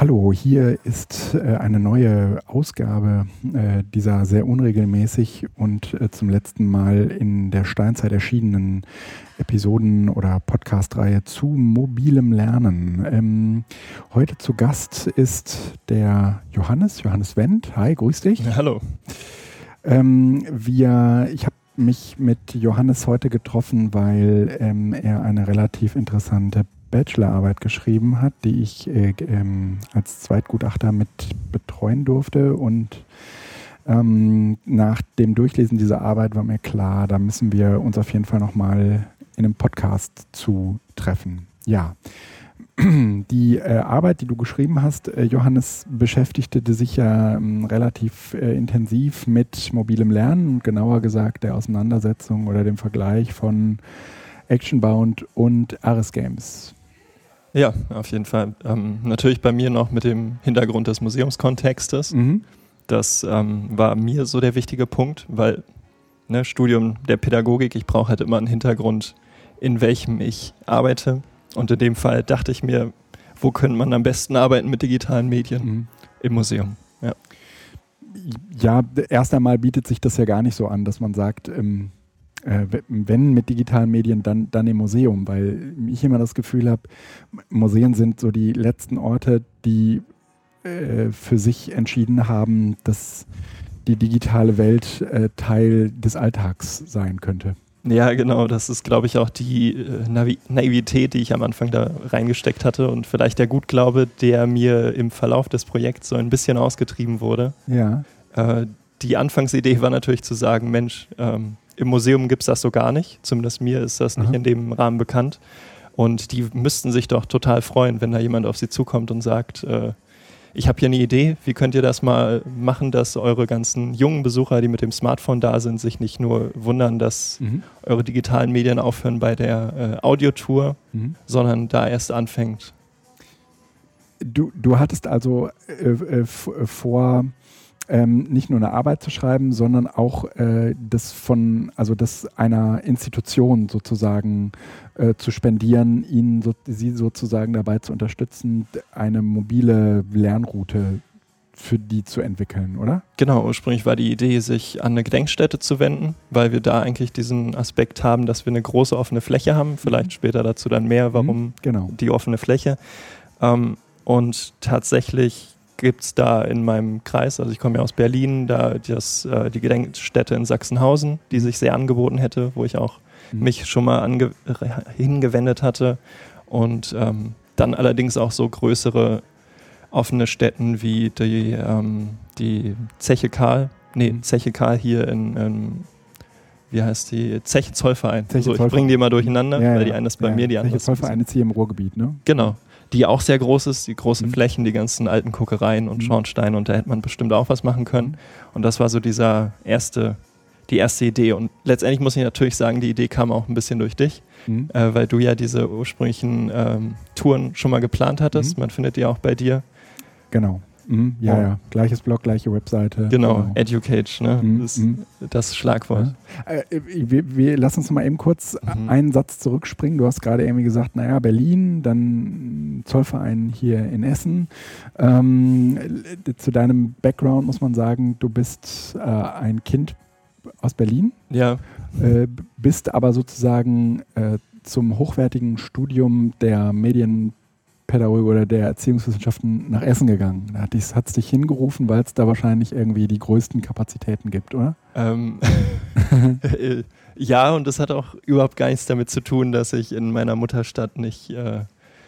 Hallo, hier ist äh, eine neue Ausgabe äh, dieser sehr unregelmäßig und äh, zum letzten Mal in der Steinzeit erschienenen Episoden- oder Podcast-Reihe zu mobilem Lernen. Ähm, heute zu Gast ist der Johannes, Johannes Wendt. Hi, grüß dich. Ja, hallo. Ähm, wir, ich habe mich mit Johannes heute getroffen, weil ähm, er eine relativ interessante Bachelorarbeit geschrieben hat, die ich äh, ähm, als Zweitgutachter mit betreuen durfte. Und ähm, nach dem Durchlesen dieser Arbeit war mir klar, da müssen wir uns auf jeden Fall nochmal in einem Podcast zu treffen. Ja. Die äh, Arbeit, die du geschrieben hast, äh, Johannes, beschäftigte sich ja ähm, relativ äh, intensiv mit mobilem Lernen, genauer gesagt der Auseinandersetzung oder dem Vergleich von Actionbound und Ares Games. Ja, auf jeden Fall. Ähm, natürlich bei mir noch mit dem Hintergrund des Museumskontextes. Mhm. Das ähm, war mir so der wichtige Punkt, weil ne, Studium der Pädagogik, ich brauche halt immer einen Hintergrund, in welchem ich arbeite. Und in dem Fall dachte ich mir, wo könnte man am besten arbeiten mit digitalen Medien? Mhm. Im Museum. Ja. ja, erst einmal bietet sich das ja gar nicht so an, dass man sagt, ähm, äh, wenn mit digitalen Medien, dann, dann im Museum, weil ich immer das Gefühl habe, Museen sind so die letzten Orte, die äh, für sich entschieden haben, dass die digitale Welt äh, Teil des Alltags sein könnte. Ja, genau. Das ist, glaube ich, auch die äh, Naivität, die ich am Anfang da reingesteckt hatte und vielleicht der Gutglaube, der mir im Verlauf des Projekts so ein bisschen ausgetrieben wurde. Ja. Äh, die Anfangsidee war natürlich zu sagen, Mensch, ähm, im Museum gibt es das so gar nicht. Zumindest mir ist das nicht Aha. in dem Rahmen bekannt. Und die müssten sich doch total freuen, wenn da jemand auf sie zukommt und sagt, äh, ich habe hier eine Idee, wie könnt ihr das mal machen, dass eure ganzen jungen Besucher, die mit dem Smartphone da sind, sich nicht nur wundern, dass mhm. eure digitalen Medien aufhören bei der äh, Audiotour, mhm. sondern da erst anfängt. Du, du hattest also äh, äh, vor ähm, nicht nur eine Arbeit zu schreiben, sondern auch äh, das von, also das einer Institution sozusagen äh, zu spendieren, ihnen so, sie sozusagen dabei zu unterstützen, eine mobile Lernroute für die zu entwickeln, oder? Genau, ursprünglich war die Idee, sich an eine Gedenkstätte zu wenden, weil wir da eigentlich diesen Aspekt haben, dass wir eine große offene Fläche haben. Vielleicht mhm. später dazu dann mehr, warum mhm, genau. die offene Fläche. Ähm, und tatsächlich gibt es da in meinem Kreis, also ich komme ja aus Berlin, da das, äh, die Gedenkstätte in Sachsenhausen, die sich sehr angeboten hätte, wo ich auch mhm. mich schon mal hingewendet hatte. Und ähm, dann allerdings auch so größere offene Städten wie die, ähm, die Zeche Karl, nee, mhm. Zeche Karl hier in, in wie heißt die? Zeche Zollverein. Zeche so, ich bringe die mal durcheinander, ja, weil die eine ist bei ja. mir, die andere Zeche Zollverein ist hier im Ruhrgebiet, ne? Genau die auch sehr groß ist, die großen mhm. Flächen, die ganzen alten Guckereien und mhm. Schornsteine und da hätte man bestimmt auch was machen können. Mhm. Und das war so dieser erste, die erste Idee. Und letztendlich muss ich natürlich sagen, die Idee kam auch ein bisschen durch dich, mhm. äh, weil du ja diese ursprünglichen ähm, Touren schon mal geplant hattest. Mhm. Man findet die auch bei dir. Genau. Mhm, ja, oh. ja. Gleiches Blog, gleiche Webseite. Genau, genau. Educate, ne? Mhm, das, mhm. das Schlagwort. Ja. Äh, wir, wir lass uns mal eben kurz mhm. einen Satz zurückspringen. Du hast gerade irgendwie gesagt, naja, Berlin, dann Zollverein hier in Essen. Ähm, zu deinem Background muss man sagen, du bist äh, ein Kind aus Berlin. Ja. Äh, bist aber sozusagen äh, zum hochwertigen Studium der Medien Pädagogik oder der Erziehungswissenschaften nach Essen gegangen. Da hat es dich hingerufen, weil es da wahrscheinlich irgendwie die größten Kapazitäten gibt, oder? Ähm, ja, und das hat auch überhaupt gar nichts damit zu tun, dass ich in meiner Mutterstadt nicht äh,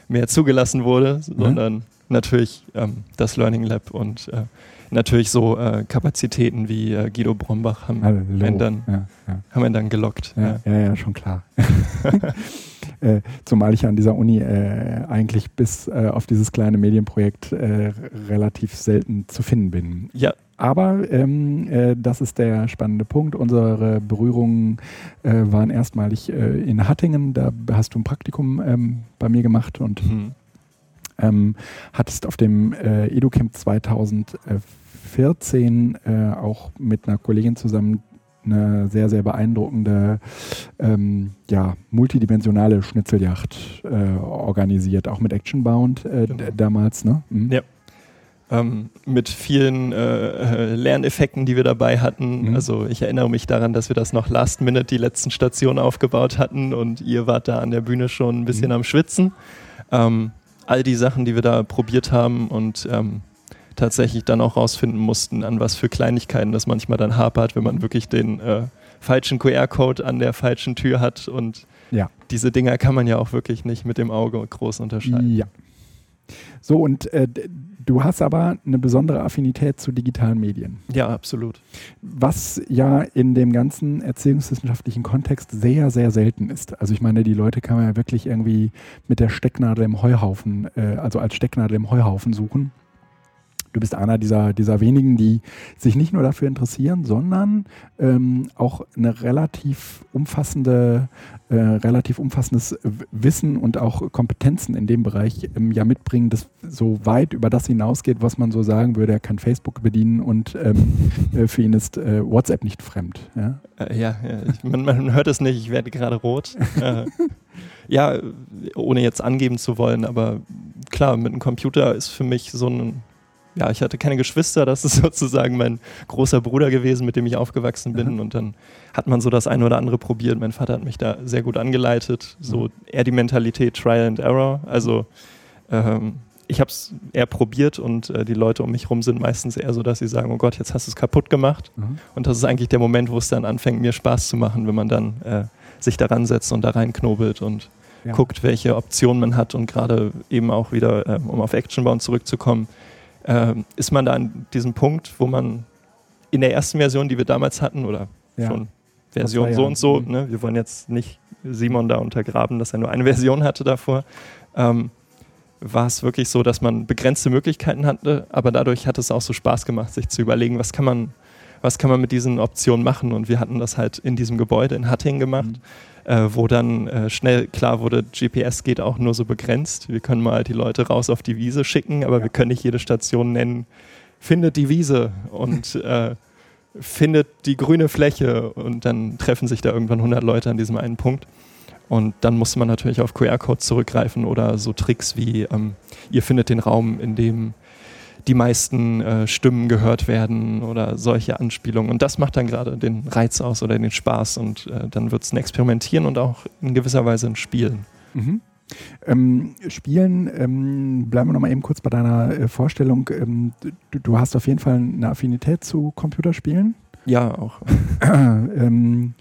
mehr zugelassen wurde, sondern mhm. natürlich ähm, das Learning Lab und äh, natürlich so äh, Kapazitäten wie äh, Guido Brombach haben, einen dann, ja, ja. haben einen dann gelockt. Ja, ja, ja schon klar. Äh, zumal ich an dieser Uni äh, eigentlich bis äh, auf dieses kleine Medienprojekt äh, relativ selten zu finden bin. Ja. Aber ähm, äh, das ist der spannende Punkt. Unsere Berührungen äh, waren erstmalig in Hattingen. Da hast du ein Praktikum ähm, bei mir gemacht und mhm. ähm, hattest auf dem EduCamp 2014 auch mit einer Kollegin zusammen eine sehr, sehr beeindruckende, ähm, ja, multidimensionale Schnitzeljacht äh, organisiert, auch mit Actionbound äh, genau. damals, ne? Mhm. Ja. ähm, mit vielen äh, äh, Lerneffekten, die wir dabei hatten. Mhm. Also ich erinnere mich daran, dass wir das noch Last Minute die letzten Stationen aufgebaut hatten und ihr wart da an der Bühne schon ein bisschen mhm. am Schwitzen. Ähm, all die Sachen, die wir da probiert haben und ähm, tatsächlich dann auch rausfinden mussten, an was für Kleinigkeiten das manchmal dann hapert, wenn man wirklich den äh, falschen QR-Code an der falschen Tür hat und ja. diese Dinger kann man ja auch wirklich nicht mit dem Auge groß unterscheiden. Ja. So, und äh, du hast aber eine besondere Affinität zu digitalen Medien. Ja, absolut. Was ja in dem ganzen erziehungswissenschaftlichen Kontext sehr, sehr selten ist. Also ich meine, die Leute kann man ja wirklich irgendwie mit der Stecknadel im Heuhaufen, äh, also als Stecknadel im Heuhaufen suchen du bist einer dieser, dieser wenigen, die sich nicht nur dafür interessieren, sondern ähm, auch eine relativ umfassende, äh, relativ umfassendes Wissen und auch Kompetenzen in dem Bereich ähm, ja mitbringen, das so weit über das hinausgeht, was man so sagen würde, er kann Facebook bedienen und ähm, äh, für ihn ist äh, WhatsApp nicht fremd. Ja, äh, ja, ja ich, man, man, hört es nicht, ich werde gerade rot. Äh, ja, ohne jetzt angeben zu wollen, aber klar, mit einem Computer ist für mich so ein ja, ich hatte keine Geschwister, das ist sozusagen mein großer Bruder gewesen, mit dem ich aufgewachsen bin. Mhm. Und dann hat man so das eine oder andere probiert. Mein Vater hat mich da sehr gut angeleitet. So mhm. eher die Mentalität Trial and Error. Also ähm, ich habe es eher probiert und äh, die Leute um mich herum sind meistens eher so, dass sie sagen, oh Gott, jetzt hast du es kaputt gemacht. Mhm. Und das ist eigentlich der Moment, wo es dann anfängt, mir Spaß zu machen, wenn man dann äh, sich daran setzt und da reinknobelt und ja. guckt, welche Optionen man hat und gerade eben auch wieder, äh, um auf Actionbound zurückzukommen, äh, ist man da an diesem Punkt, wo man in der ersten Version, die wir damals hatten, oder ja. schon Version so und so, mhm. ne? wir wollen jetzt nicht Simon da untergraben, dass er nur eine Version hatte davor, ähm, war es wirklich so, dass man begrenzte Möglichkeiten hatte, aber dadurch hat es auch so Spaß gemacht, sich zu überlegen, was kann man, was kann man mit diesen Optionen machen. Und wir hatten das halt in diesem Gebäude in Hattingen gemacht. Mhm äh, wo dann äh, schnell klar wurde, GPS geht auch nur so begrenzt. Wir können mal die Leute raus auf die Wiese schicken, aber ja. wir können nicht jede Station nennen, findet die Wiese und äh, findet die grüne Fläche und dann treffen sich da irgendwann 100 Leute an diesem einen Punkt. Und dann musste man natürlich auf QR-Codes zurückgreifen oder so Tricks wie, ähm, ihr findet den Raum, in dem die meisten äh, Stimmen gehört werden oder solche Anspielungen. Und das macht dann gerade den Reiz aus oder den Spaß und äh, dann wird es ein Experimentieren und auch in gewisser Weise ein Spielen. Mhm. Ähm, Spielen, ähm, bleiben wir nochmal eben kurz bei deiner äh, Vorstellung. Ähm, du, du, hast auf jeden Fall eine Affinität zu Computerspielen. Ja, auch. Ähm,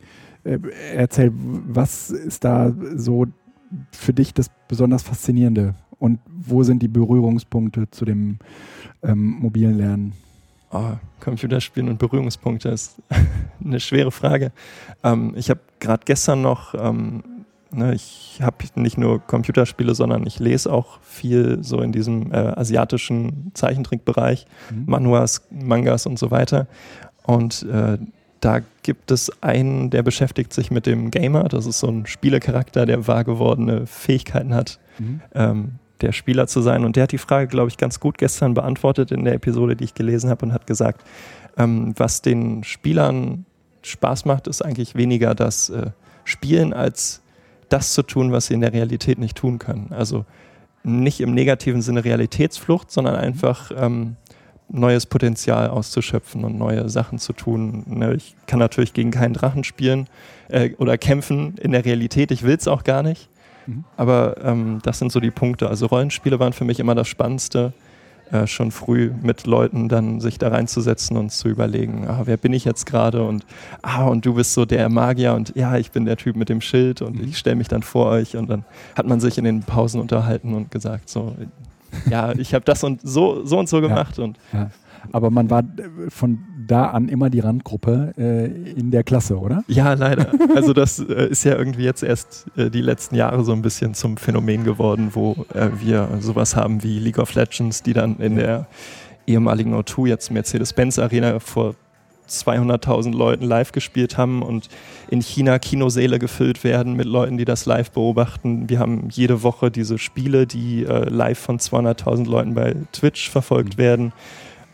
äh, erzähl, was ist da so für dich das besonders Faszinierende und wo sind die Berührungspunkte zu dem ähm, mobilen Lernen? Oh, Computerspielen und Berührungspunkte ist eine schwere Frage. Ähm, ich habe gerade gestern noch, ähm, ne, ich habe nicht nur Computerspiele, sondern ich lese auch viel so in diesem äh, asiatischen Zeichentrickbereich, mhm. Manuas, Mangas und so weiter. Und äh, da gibt es einen, der beschäftigt sich mit dem Gamer. Das ist so ein Spielecharakter, der wahr gewordene Fähigkeiten hat. Mhm. Ähm, der Spieler zu sein. Und der hat die Frage, glaube ich, ganz gut gestern beantwortet in der Episode, die ich gelesen habe und hat gesagt, ähm, was den Spielern Spaß macht, ist eigentlich weniger das äh, Spielen als das zu tun, was sie in der Realität nicht tun können. Also nicht im negativen Sinne Realitätsflucht, sondern einfach ähm, neues Potenzial auszuschöpfen und neue Sachen zu tun. Ne, ich kann natürlich gegen keinen Drachen spielen äh, oder kämpfen in der Realität. Ich will es auch gar nicht. Mhm. Aber ähm, das sind so die Punkte. Also Rollenspiele waren für mich immer das Spannendste, äh, schon früh mit Leuten dann sich da reinzusetzen und zu überlegen, ah, wer bin ich jetzt gerade und ah, und du bist so der Magier und ja, ich bin der Typ mit dem Schild und mhm. ich stelle mich dann vor euch und dann hat man sich in den Pausen unterhalten und gesagt, so, ja, ich habe das und so, so und so gemacht ja. und ja. Aber man war von da an immer die Randgruppe äh, in der Klasse, oder? Ja, leider. Also das äh, ist ja irgendwie jetzt erst äh, die letzten Jahre so ein bisschen zum Phänomen geworden, wo äh, wir sowas haben wie League of Legends, die dann in der ehemaligen O2, jetzt Mercedes-Benz Arena vor 200.000 Leuten live gespielt haben und in China Kinosäle gefüllt werden mit Leuten, die das live beobachten. Wir haben jede Woche diese Spiele, die äh, live von 200.000 Leuten bei Twitch verfolgt mhm. werden.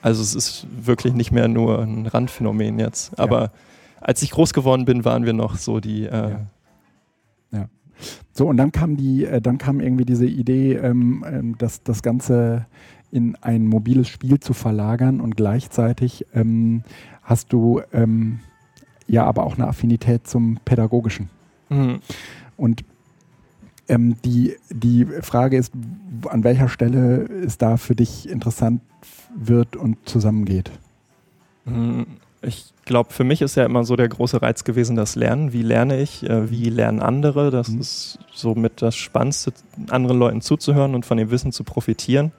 Also es ist wirklich nicht mehr nur ein Randphänomen jetzt. Aber ja. als ich groß geworden bin, waren wir noch so die. Äh ja. So, und dann kam die, äh, dann kam irgendwie diese Idee, ähm, ähm, dass das Ganze in ein mobiles Spiel zu verlagern und gleichzeitig ähm, hast du ähm, ja aber auch eine Affinität zum Pädagogischen. Mhm. Und ähm, die, die Frage ist, an welcher Stelle es da für dich interessant wird und zusammengeht. Mhm. Ich glaube, für mich ist ja immer so der große Reiz gewesen, das Lernen. Wie lerne ich? Äh, wie lernen andere? Das mhm. ist somit das Spannendste, anderen Leuten zuzuhören und von dem Wissen zu profitieren.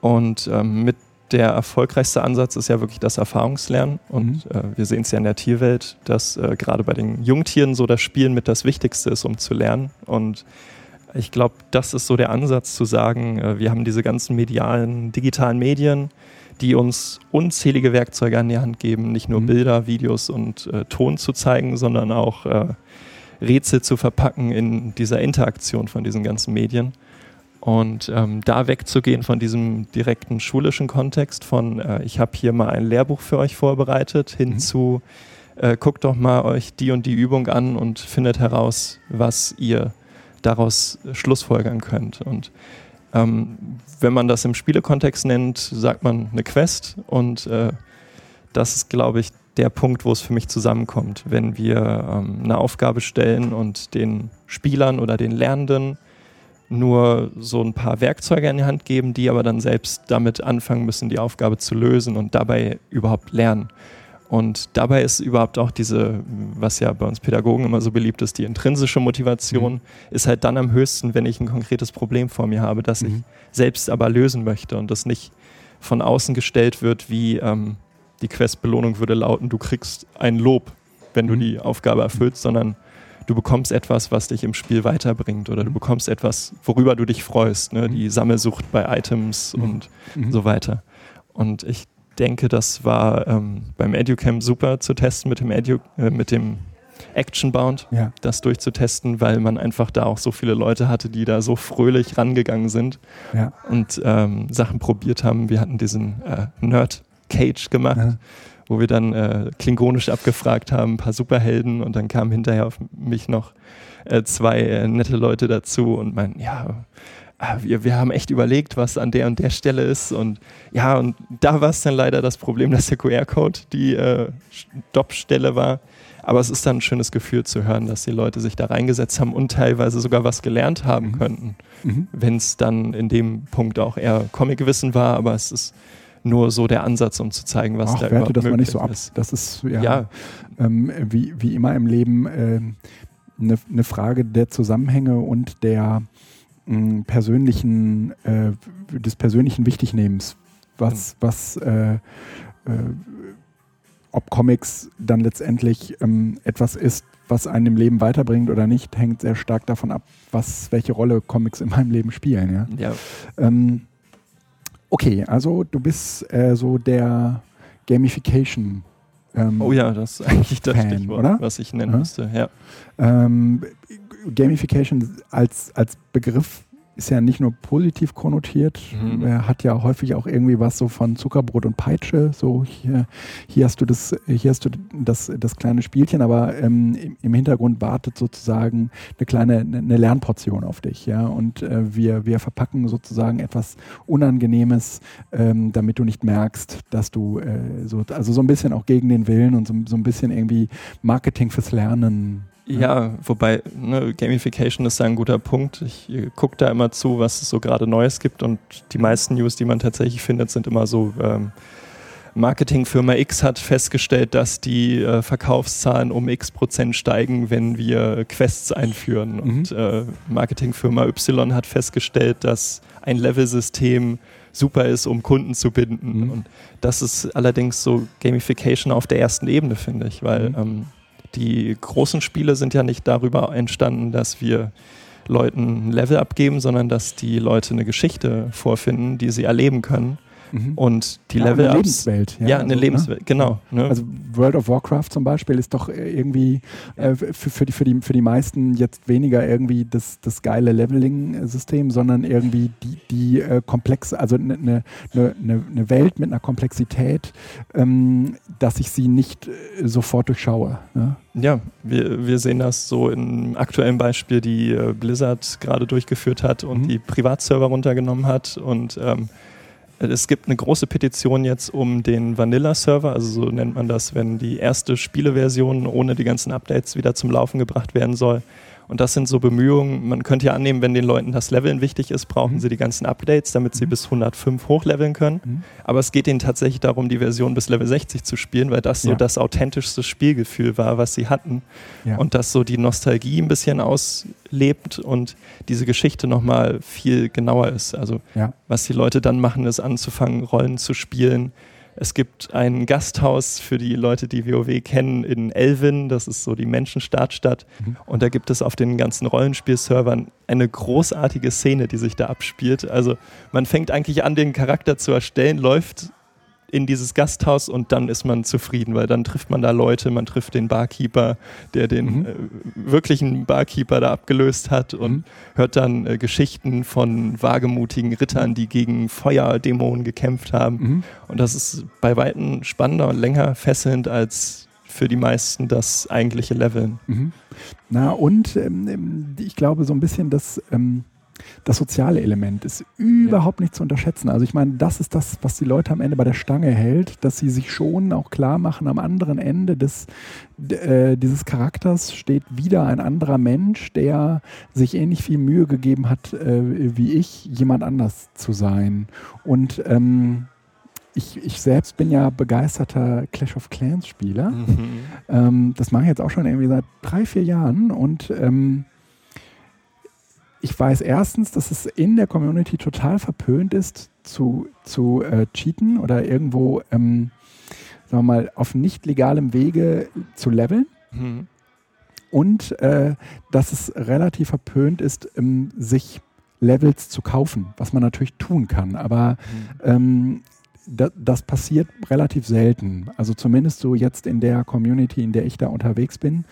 Und ähm, mit der erfolgreichste Ansatz ist ja wirklich das Erfahrungslernen. Und mhm. äh, wir sehen es ja in der Tierwelt, dass äh, gerade bei den Jungtieren so das Spielen mit das Wichtigste ist, um zu lernen. Und ich glaube, das ist so der Ansatz zu sagen, äh, wir haben diese ganzen medialen, digitalen Medien, die uns unzählige Werkzeuge an die Hand geben, nicht nur mhm. Bilder, Videos und äh, Ton zu zeigen, sondern auch äh, Rätsel zu verpacken in dieser Interaktion von diesen ganzen Medien. Und ähm, da wegzugehen von diesem direkten schulischen Kontext, von äh, ich habe hier mal ein Lehrbuch für euch vorbereitet, hin mhm. zu äh, guckt doch mal euch die und die Übung an und findet heraus, was ihr daraus schlussfolgern könnt. Und ähm, wenn man das im Spielekontext nennt, sagt man eine Quest und äh, das ist, glaube ich, der Punkt, wo es für mich zusammenkommt. Wenn wir ähm, eine Aufgabe stellen und den Spielern oder den Lernenden nur so ein paar Werkzeuge in die Hand geben, die aber dann selbst damit anfangen müssen, die Aufgabe zu lösen und dabei überhaupt lernen. Und dabei ist überhaupt auch diese, was ja bei uns Pädagogen immer so beliebt ist, die intrinsische Motivation, mhm. ist halt dann am höchsten, wenn ich ein konkretes Problem vor mir habe, das mhm. ich selbst aber lösen möchte und das nicht von außen gestellt wird, wie ähm, die Questbelohnung würde lauten, du kriegst ein Lob, wenn du mhm. die Aufgabe erfüllst, sondern du bekommst etwas, was dich im Spiel weiterbringt oder du mhm. bekommst etwas, worüber du dich freust, ne? Mhm. die Sammelsucht bei Items und so weiter. Und ich denke, das war ähm, beim EduCamp super zu testen mit dem, Edu, äh, mit dem Actionbound, ja. das durchzutesten, weil man einfach da auch so viele Leute hatte, die da so fröhlich rangegangen sind ja. und ähm, Sachen probiert haben. Wir hatten diesen äh, Nerd Cage gemacht, ja. wo wir dann äh, klingonisch abgefragt haben, ein paar Superhelden und dann kamen hinterher auf mich noch äh, zwei äh, nette Leute dazu und meinten, ja, Ah, wir, wir haben echt überlegt, was an der und der Stelle ist. Und ja, und da war es dann leider das Problem, dass der QR-Code die äh, Stoppstelle war. Aber es ist dann ein schönes Gefühl zu hören, dass die Leute sich da reingesetzt haben und teilweise sogar was gelernt haben mhm. könnten. Mhm. Wenn es dann in dem Punkt auch eher Comicwissen war, aber es ist nur so der Ansatz, um zu zeigen, was Ach, da werte das mal nicht so ab. Ist. Das ist ja, ja. Ähm, wie, wie immer im Leben äh, eine, eine Frage der Zusammenhänge und der persönlichen, äh, des persönlichen Wichtignehmens, was, was äh, äh, ob Comics dann letztendlich ähm, etwas ist, was einen im Leben weiterbringt oder nicht, hängt sehr stark davon ab, was, welche Rolle Comics in meinem Leben spielen. Ja. ja. Ähm, okay, also du bist äh, so der Gamification. Ähm, oh ja, das ist eigentlich das Fan, Stichwort, oder? was ich nennen ja. müsste. Ja. Ähm, Gamification als, als Begriff ist ja nicht nur positiv konnotiert, mhm. er hat ja häufig auch irgendwie was so von Zuckerbrot und Peitsche. So hier, hier hast du das, hier hast du das, das kleine Spielchen, aber ähm, im Hintergrund wartet sozusagen eine kleine eine Lernportion auf dich, ja. Und äh, wir, wir verpacken sozusagen etwas Unangenehmes, ähm, damit du nicht merkst, dass du äh, so, also so ein bisschen auch gegen den Willen und so, so ein bisschen irgendwie Marketing fürs Lernen ja, wobei ne, Gamification ist da ein guter Punkt. Ich gucke da immer zu, was es so gerade Neues gibt und die meisten News, die man tatsächlich findet, sind immer so, ähm, Marketingfirma X hat festgestellt, dass die äh, Verkaufszahlen um x Prozent steigen, wenn wir Quests einführen. Mhm. Und äh, Marketingfirma Y hat festgestellt, dass ein Level-System super ist, um Kunden zu binden. Mhm. Und das ist allerdings so Gamification auf der ersten Ebene, finde ich, weil mhm. ähm, die großen Spiele sind ja nicht darüber entstanden, dass wir Leuten ein Level abgeben, sondern dass die Leute eine Geschichte vorfinden, die sie erleben können. Mhm. Und die ja, Level eine Lebenswelt. Ja, ja eine also, Lebenswelt, ne? genau. Ne? Also World of Warcraft zum Beispiel ist doch irgendwie äh, für, für, die, für, die, für die meisten jetzt weniger irgendwie das, das geile Leveling-System, sondern irgendwie die, die äh, komplexe, also eine ne, ne, ne, ne Welt mit einer Komplexität, ähm, dass ich sie nicht äh, sofort durchschaue. Ne? Ja, wir, wir sehen das so im aktuellen Beispiel, die äh, Blizzard gerade durchgeführt hat und mhm. die Privatserver runtergenommen hat und ähm, Es gibt eine große Petition jetzt um den Vanilla-Server, also so nennt man das, wenn die erste Spieleversion ohne die ganzen Updates wieder zum Laufen gebracht werden soll. Und das sind so Bemühungen, man könnte ja annehmen, wenn den Leuten das Leveln wichtig ist, brauchen mhm. sie die ganzen Updates, damit sie mhm. bis 105 hochleveln können. Mhm. Aber es geht ihnen tatsächlich darum, die Version bis Level 60 zu spielen, weil das ja. so das authentischste Spielgefühl war, was sie hatten. Ja. Und das so die Nostalgie ein bisschen auslebt und diese Geschichte nochmal viel genauer ist. Also ja. was die Leute dann machen, ist anzufangen, Rollen zu spielen, es gibt ein Gasthaus für die Leute, die WoW kennen, in Elvin. Das ist so die Menschenstartstadt. Mhm. Und da gibt es auf den ganzen Rollenspielservern eine großartige Szene, die sich da abspielt. Also man fängt eigentlich an, den Charakter zu erstellen, läuft in dieses Gasthaus und dann ist man zufrieden, weil dann trifft man da Leute, man trifft den Barkeeper, der den mhm. äh, wirklichen Barkeeper da abgelöst hat und mhm. hört dann äh, Geschichten von wagemutigen Rittern, die gegen Feuerdämonen gekämpft haben. Mhm. Und das ist bei Weitem spannender und länger fesselnd als für die meisten das eigentliche Leveln. Mhm. Na und ähm, ähm ich glaube so ein bisschen, dass ähm, das soziale Element ist überhaupt nicht zu unterschätzen. Also ich meine, das ist das, was die Leute am Ende bei der Stange hält, dass sie sich schon auch klar machen, am anderen Ende des, äh, dieses Charakters steht wieder ein anderer Mensch, der sich ähnlich viel Mühe gegeben hat äh, wie ich, jemand anders zu sein. Und ähm, ich, ich, selbst bin ja begeisterter Clash of Clans Spieler. Mhm. Ähm, das mache ich jetzt auch schon irgendwie seit drei, vier Jahren und ähm, ich weiß erstens, dass es in der Community total verpönt ist, zu, zu äh, cheaten oder irgendwo, ähm, sagen wir mal, auf nicht legalem Wege zu leveln. Mhm. Und äh, dass es relativ verpönt ist, ähm, sich Levels zu kaufen, was man natürlich tun kann. Aber mhm. ähm, da, das passiert relativ selten. Also zumindest so jetzt in der Community, in der ich da unterwegs bin.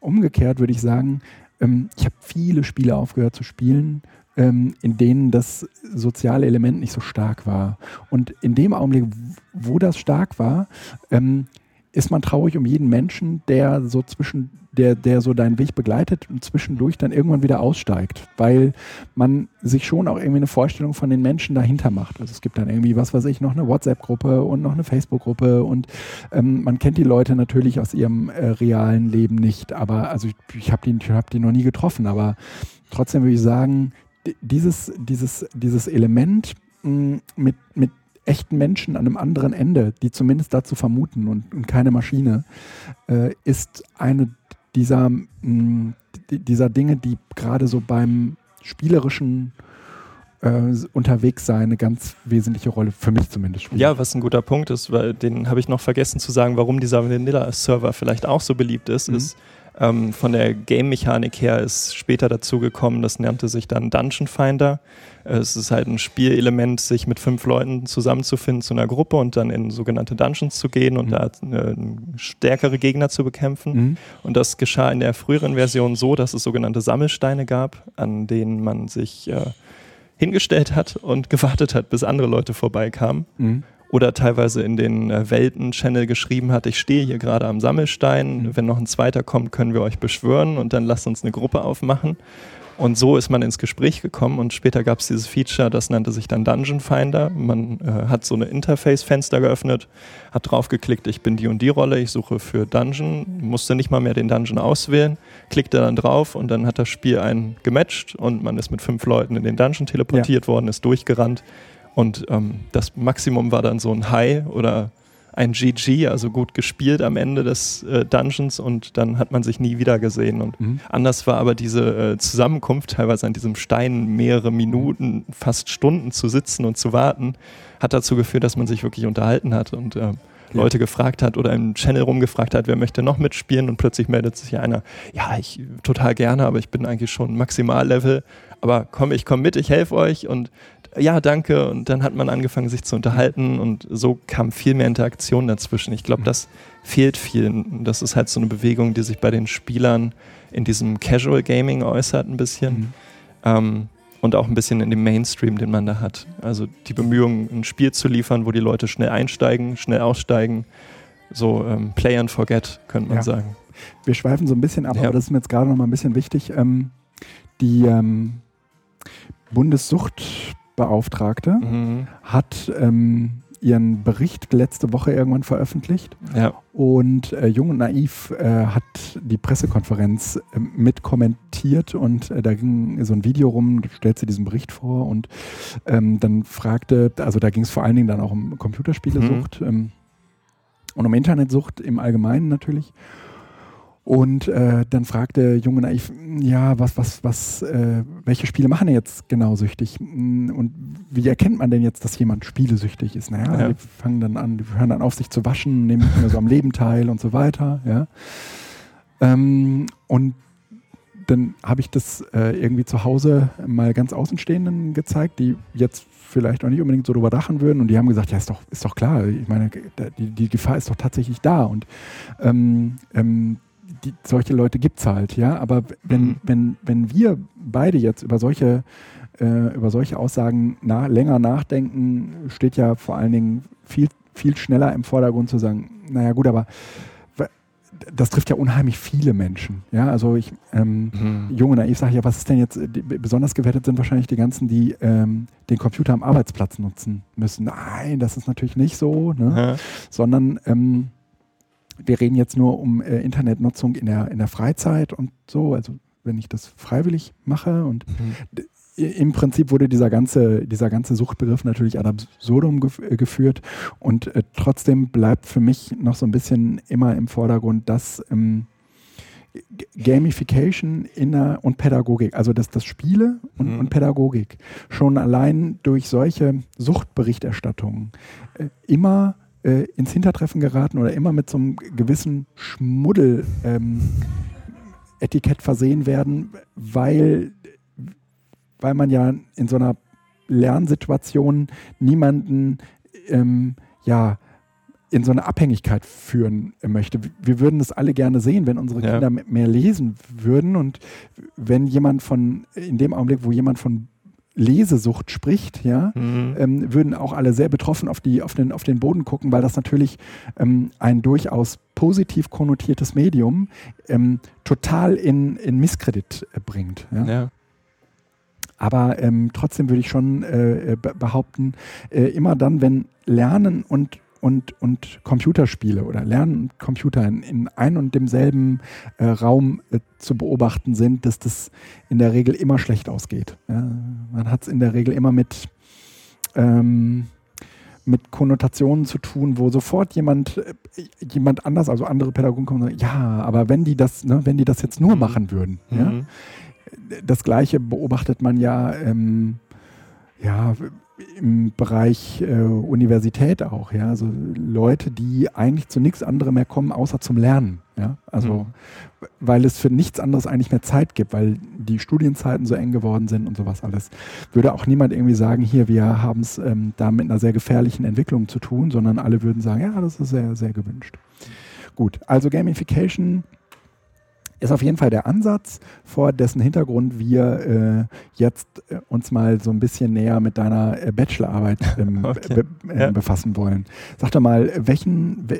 Umgekehrt würde ich sagen, ähm, ich habe viele Spiele aufgehört zu spielen, ähm, in denen das soziale Element nicht so stark war. Und in dem Augenblick, wo das stark war, ähm, ist man traurig um jeden Menschen, der so zwischen, der, der so deinen Weg begleitet und zwischendurch dann irgendwann wieder aussteigt, weil man sich schon auch irgendwie eine Vorstellung von den Menschen dahinter macht. Also es gibt dann irgendwie, was weiß ich, noch eine WhatsApp-Gruppe und noch eine Facebook-Gruppe und ähm, man kennt die Leute natürlich aus ihrem äh, realen Leben nicht, aber also ich, ich habe die, hab die noch nie getroffen, aber trotzdem würde ich sagen, dieses, dieses, dieses Element mh, mit, mit echten Menschen an einem anderen Ende, die zumindest dazu vermuten und, und keine Maschine, äh, ist eine dieser, mh, mm, dieser Dinge, die gerade so beim spielerischen äh, unterwegs sein eine ganz wesentliche Rolle für mich zumindest spielt. Ja, was ein guter Punkt ist, weil den habe ich noch vergessen zu sagen, warum dieser Vanilla-Server vielleicht auch so beliebt ist, mhm. ist, ähm, von der Game-Mechanik her ist später dazu gekommen, das nannte sich dann Dungeon Finder. Es ist halt ein Spielelement, sich mit fünf Leuten zusammenzufinden zu einer Gruppe und dann in sogenannte Dungeons zu gehen und mhm. da äh, stärkere Gegner zu bekämpfen. Mhm. Und das geschah in der früheren Version so, dass es sogenannte Sammelsteine gab, an denen man sich äh, hingestellt hat und gewartet hat, bis andere Leute vorbeikamen. Mhm oder teilweise in den äh, Welten-Channel geschrieben hat, ich stehe hier gerade am Sammelstein, mhm. wenn noch ein zweiter kommt, können wir euch beschwören und dann lasst uns eine Gruppe aufmachen. Und so ist man ins Gespräch gekommen und später gab es dieses Feature, das nannte sich dann Dungeon Finder. Man äh, hat so eine Interface-Fenster geöffnet, hat draufgeklickt, ich bin die und die Rolle, ich suche für Dungeon, musste nicht mal mehr den Dungeon auswählen, klickte dann drauf und dann hat das Spiel einen gematcht und man ist mit fünf Leuten in den Dungeon teleportiert ja. worden, ist durchgerannt und ähm, das Maximum war dann so ein High oder ein GG, also gut gespielt am Ende des äh, Dungeons und dann hat man sich nie wieder gesehen. Und mhm. anders war aber diese äh, Zusammenkunft, teilweise an diesem Stein mehrere Minuten, fast Stunden zu sitzen und zu warten, hat dazu geführt, dass man sich wirklich unterhalten hat und äh, Leute gefragt hat oder im Channel rumgefragt hat, wer möchte noch mitspielen und plötzlich meldet sich einer, ja, ich total gerne, aber ich bin eigentlich schon Maximallevel, aber komm, ich komme mit, ich helfe euch und ja, danke. Und dann hat man angefangen, sich zu unterhalten und so kam viel mehr Interaktion dazwischen. Ich glaube, das fehlt vielen. Das ist halt so eine Bewegung, die sich bei den Spielern in diesem Casual Gaming äußert ein bisschen. Mhm. Ähm, und auch ein bisschen in dem Mainstream, den man da hat. Also die Bemühungen, ein Spiel zu liefern, wo die Leute schnell einsteigen, schnell aussteigen. So ähm, Play and Forget, könnte man ja. sagen. Wir schweifen so ein bisschen ab, ja. aber das ist mir jetzt gerade noch mal ein bisschen wichtig. Ähm, die ähm, Bundessucht Bildungsbeauftragte mhm. hat ähm, ihren Bericht letzte Woche irgendwann veröffentlicht. Ja. Und äh, Jung und Naiv äh, hat die Pressekonferenz äh, mit kommentiert und äh, da ging so ein Video rum, stellt sie diesen Bericht vor und ähm, dann fragte, also da ging es vor allen Dingen dann auch um Computerspielesucht mhm. ähm, und um Internetsucht im Allgemeinen natürlich. Und äh, dann fragte Junge Naiv, ja, was, was, was, äh, welche Spiele machen jetzt genau süchtig? Und wie erkennt man denn jetzt, dass jemand spielesüchtig ist? Naja, ja. die fangen dann an, die hören dann auf, sich zu waschen, nehmen nicht mehr so am Leben teil und so weiter, ja. Ähm, und dann habe ich das äh, irgendwie zu Hause mal ganz Außenstehenden gezeigt, die jetzt vielleicht auch nicht unbedingt so drüber dachen würden. Und die haben gesagt, ja, ist doch, ist doch klar. Ich meine, die, die Gefahr ist doch tatsächlich da. Und ähm, ähm, die, solche Leute gibt es halt, ja. Aber wenn, mhm. wenn, wenn wir beide jetzt über solche, äh, über solche Aussagen na, länger nachdenken, steht ja vor allen Dingen viel, viel schneller im Vordergrund zu sagen, naja gut, aber das trifft ja unheimlich viele Menschen. Ja, also ich, ähm, mhm. jung und naiv sage ja, was ist denn jetzt, die, besonders gewertet sind wahrscheinlich die ganzen, die ähm, den Computer am Arbeitsplatz nutzen müssen. Nein, das ist natürlich nicht so, ne? sondern ähm, wir reden jetzt nur um äh, Internetnutzung in der, in der Freizeit und so, also wenn ich das freiwillig mache und mhm. im Prinzip wurde dieser ganze, dieser ganze Suchtbegriff natürlich ad absurdum gef äh, geführt und äh, trotzdem bleibt für mich noch so ein bisschen immer im Vordergrund, dass ähm, Gamification in der, und Pädagogik, also dass das Spiele und, mhm. und, Pädagogik schon allein durch solche Suchtberichterstattungen äh, immer äh, ins Hintertreffen geraten oder immer mit so einem gewissen Schmuddel ähm, Etikett versehen werden, weil, weil man ja in so einer Lernsituation niemanden ähm, ja, in so eine Abhängigkeit führen möchte. Wir würden das alle gerne sehen, wenn unsere Kinder ja. mehr lesen würden und wenn jemand von, in dem Augenblick, wo jemand von Lesesucht spricht, ja, mhm. ähm, würden auch alle sehr betroffen auf, die, auf, den, auf den Boden gucken, weil das natürlich ähm, ein durchaus positiv konnotiertes Medium ähm, total in, in Misskredit äh, bringt. Ja? ja. Aber ähm, trotzdem würde ich schon äh, behaupten, äh, immer dann, wenn Lernen und und, und Computerspiele oder Lernen und Computer in, in ein und demselben äh, Raum äh, zu beobachten sind, dass das in der Regel immer schlecht ausgeht. Ja, man hat es in der Regel immer mit, ähm, mit Konnotationen zu tun, wo sofort jemand, äh, jemand anders, also andere Pädagogen kommen und sagen, ja, aber wenn die das, ne, wenn die das jetzt nur mhm. machen würden, mhm. ja, das Gleiche beobachtet man ja, ähm, ja, im Bereich äh, Universität auch, ja, also Leute, die eigentlich zu nichts anderem mehr kommen, außer zum Lernen, ja, also mhm. weil es für nichts anderes eigentlich mehr Zeit gibt, weil die Studienzeiten so eng geworden sind und sowas alles, würde auch niemand irgendwie sagen, hier, wir haben es ähm, da mit einer sehr gefährlichen Entwicklung zu tun, sondern alle würden sagen, ja, das ist sehr, sehr gewünscht. Gut, also Gamification ist auf jeden Fall der Ansatz, vor dessen Hintergrund wir äh, jetzt äh, uns mal so ein bisschen näher mit deiner äh, Bachelorarbeit ähm, okay. be äh, ja. befassen wollen. Sag doch mal, welchen, äh,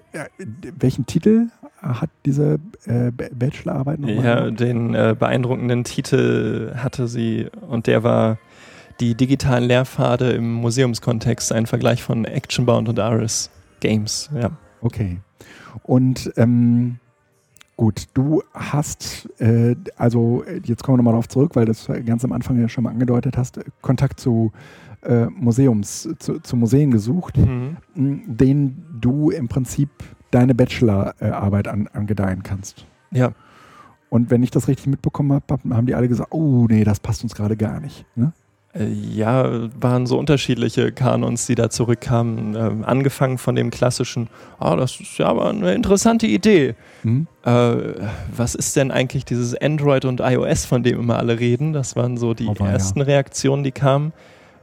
welchen Titel hat diese äh, Bachelorarbeit nochmal? Ja, den beeindruckenden Titel hatte sie und der war die digitalen Lehrpfade im Museumskontext, ein Vergleich von Actionbound und Aris Games. Ja. Okay. Und ähm, Gut, du hast, äh, also jetzt kommen wir nochmal darauf zurück, weil das ganz am Anfang ja schon mal angedeutet hast, Kontakt zu äh, Museums, zu, zu, Museen gesucht, mhm. denen du im Prinzip deine Bachelorarbeit an, angedeihen kannst. Ja. Und wenn ich das richtig mitbekommen habe, haben die alle gesagt, oh nee, das passt uns gerade gar nicht. Ne? Äh, ja, waren so unterschiedliche Kanons, die da zurückkamen. Ähm, angefangen von dem klassischen, ah, das ist ja aber eine interessante Idee. Mhm. Äh, was ist denn eigentlich dieses Android und iOS, von dem immer alle reden? Das waren so die aber ersten ja. Reaktionen, die kamen.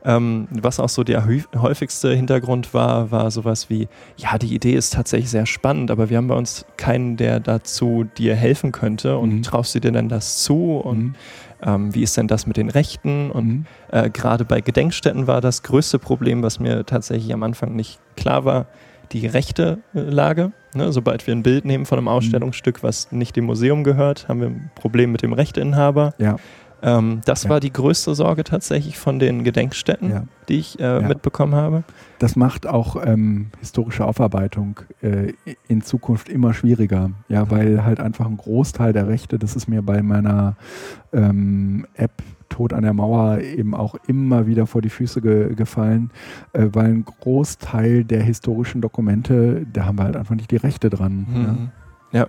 Ähm, was auch so der häufigste Hintergrund war, war sowas wie, ja, die Idee ist tatsächlich sehr spannend, aber wir haben bei uns keinen, der dazu dir helfen könnte und mhm. traust du dir denn das zu und mhm. Ähm, wie ist denn das mit den Rechten und mhm. äh, gerade bei Gedenkstätten war das größte Problem, was mir tatsächlich am Anfang nicht klar war, die rechte Lage. Ne, sobald wir ein Bild nehmen von einem mhm. Ausstellungsstück, was nicht dem Museum gehört, haben wir ein Problem mit dem Rechteinhaber. Ja. Ähm, das ja. war die größte Sorge tatsächlich von den Gedenkstätten, ja. die ich äh, ja. mitbekommen habe. Das macht auch ähm, historische Aufarbeitung äh, in Zukunft immer schwieriger, ja, weil halt einfach ein Großteil der Rechte, das ist mir bei meiner ähm, App Tod an der Mauer eben auch immer wieder vor die Füße ge gefallen, äh, weil ein Großteil der historischen Dokumente, da haben wir halt einfach nicht die Rechte dran. Mhm. ja.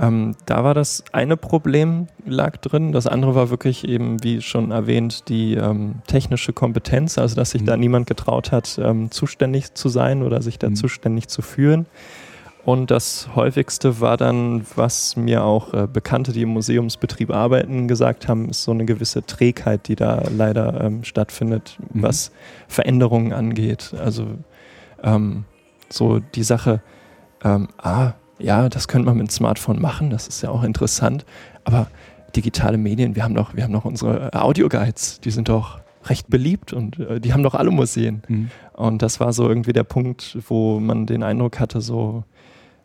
Ähm, da war das eine Problem lag drin. Das andere war wirklich eben, wie schon erwähnt, die ähm, technische Kompetenz, also dass sich mhm. da niemand getraut hat, ähm, zuständig zu sein oder sich da mhm. zuständig zu führen. Und das häufigste war dann, was mir auch äh, Bekannte, die im Museumsbetrieb arbeiten, gesagt haben, ist so eine gewisse Trägheit, die da leider ähm, stattfindet, mhm. was Veränderungen angeht. Also ähm, so die Sache, ähm, ah, ja, das könnte man mit dem Smartphone machen, das ist ja auch interessant. Aber digitale Medien, wir haben doch, wir haben doch unsere Audioguides, die sind doch recht beliebt und äh, die haben doch alle Museen. Mhm. Und das war so irgendwie der Punkt, wo man den Eindruck hatte, so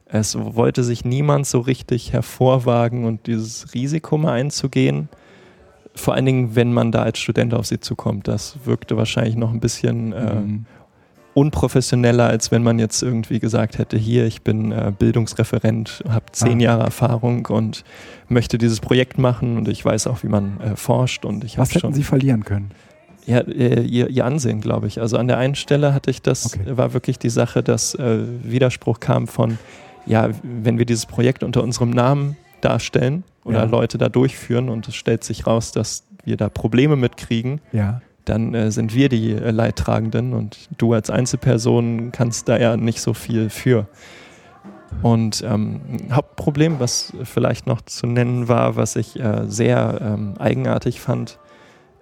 es wollte sich niemand so richtig hervorwagen und dieses Risiko mal einzugehen. Vor allen Dingen, wenn man da als Student auf sie zukommt. Das wirkte wahrscheinlich noch ein bisschen äh, mhm unprofessioneller, als wenn man jetzt irgendwie gesagt hätte, hier, ich bin äh, Bildungsreferent, habe zehn ah. Jahre Erfahrung und möchte dieses Projekt machen und ich weiß auch, wie man äh, forscht. Und ich Was hätten schon, Sie verlieren können? Ja, äh, ihr, ihr, Ansehen, glaube ich. Also an der einen Stelle hatte ich das, okay. war wirklich die Sache, dass äh, Widerspruch kam von, ja, wenn wir dieses Projekt unter unserem Namen darstellen oder ja. Leute da durchführen und es stellt sich raus, dass wir da Probleme mitkriegen, ja dann äh, sind wir die äh, Leidtragenden und du als Einzelperson kannst da ja nicht so viel für. Und ähm, Hauptproblem, was vielleicht noch zu nennen war, was ich äh, sehr ähm, eigenartig fand,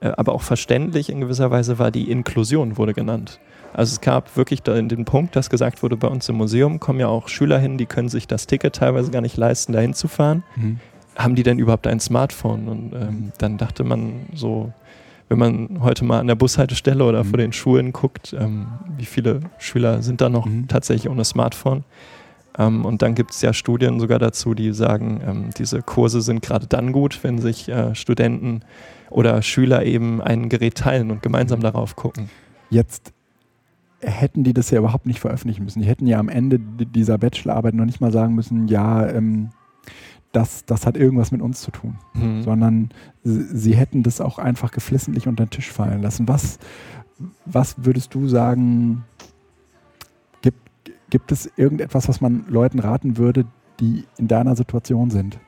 äh, aber auch verständlich in gewisser Weise, war die Inklusion, wurde genannt. Also es gab wirklich den Punkt, dass gesagt wurde, bei uns im Museum kommen ja auch Schüler hin, die können sich das Ticket teilweise gar nicht leisten, dahin zu fahren. Mhm. Haben die denn überhaupt ein Smartphone? Und ähm, dann dachte man so, wenn man heute mal an der Bushaltestelle oder mhm. vor den Schulen guckt, ähm, wie viele Schüler sind da noch mhm. tatsächlich ohne Smartphone? Ähm, und dann gibt es ja Studien sogar dazu, die sagen, ähm, diese Kurse sind gerade dann gut, wenn sich äh, Studenten oder Schüler eben ein Gerät teilen und gemeinsam mhm. darauf gucken. Jetzt hätten die das ja überhaupt nicht veröffentlichen müssen. Die hätten ja am Ende dieser Bachelorarbeit noch nicht mal sagen müssen, ja, ähm, das, das hat irgendwas mit uns zu tun, mhm. sondern sie, hätten das auch einfach geflissentlich unter den Tisch fallen lassen. Was, was würdest du sagen, gibt, gibt es irgendetwas, was man Leuten raten würde, die in deiner Situation sind?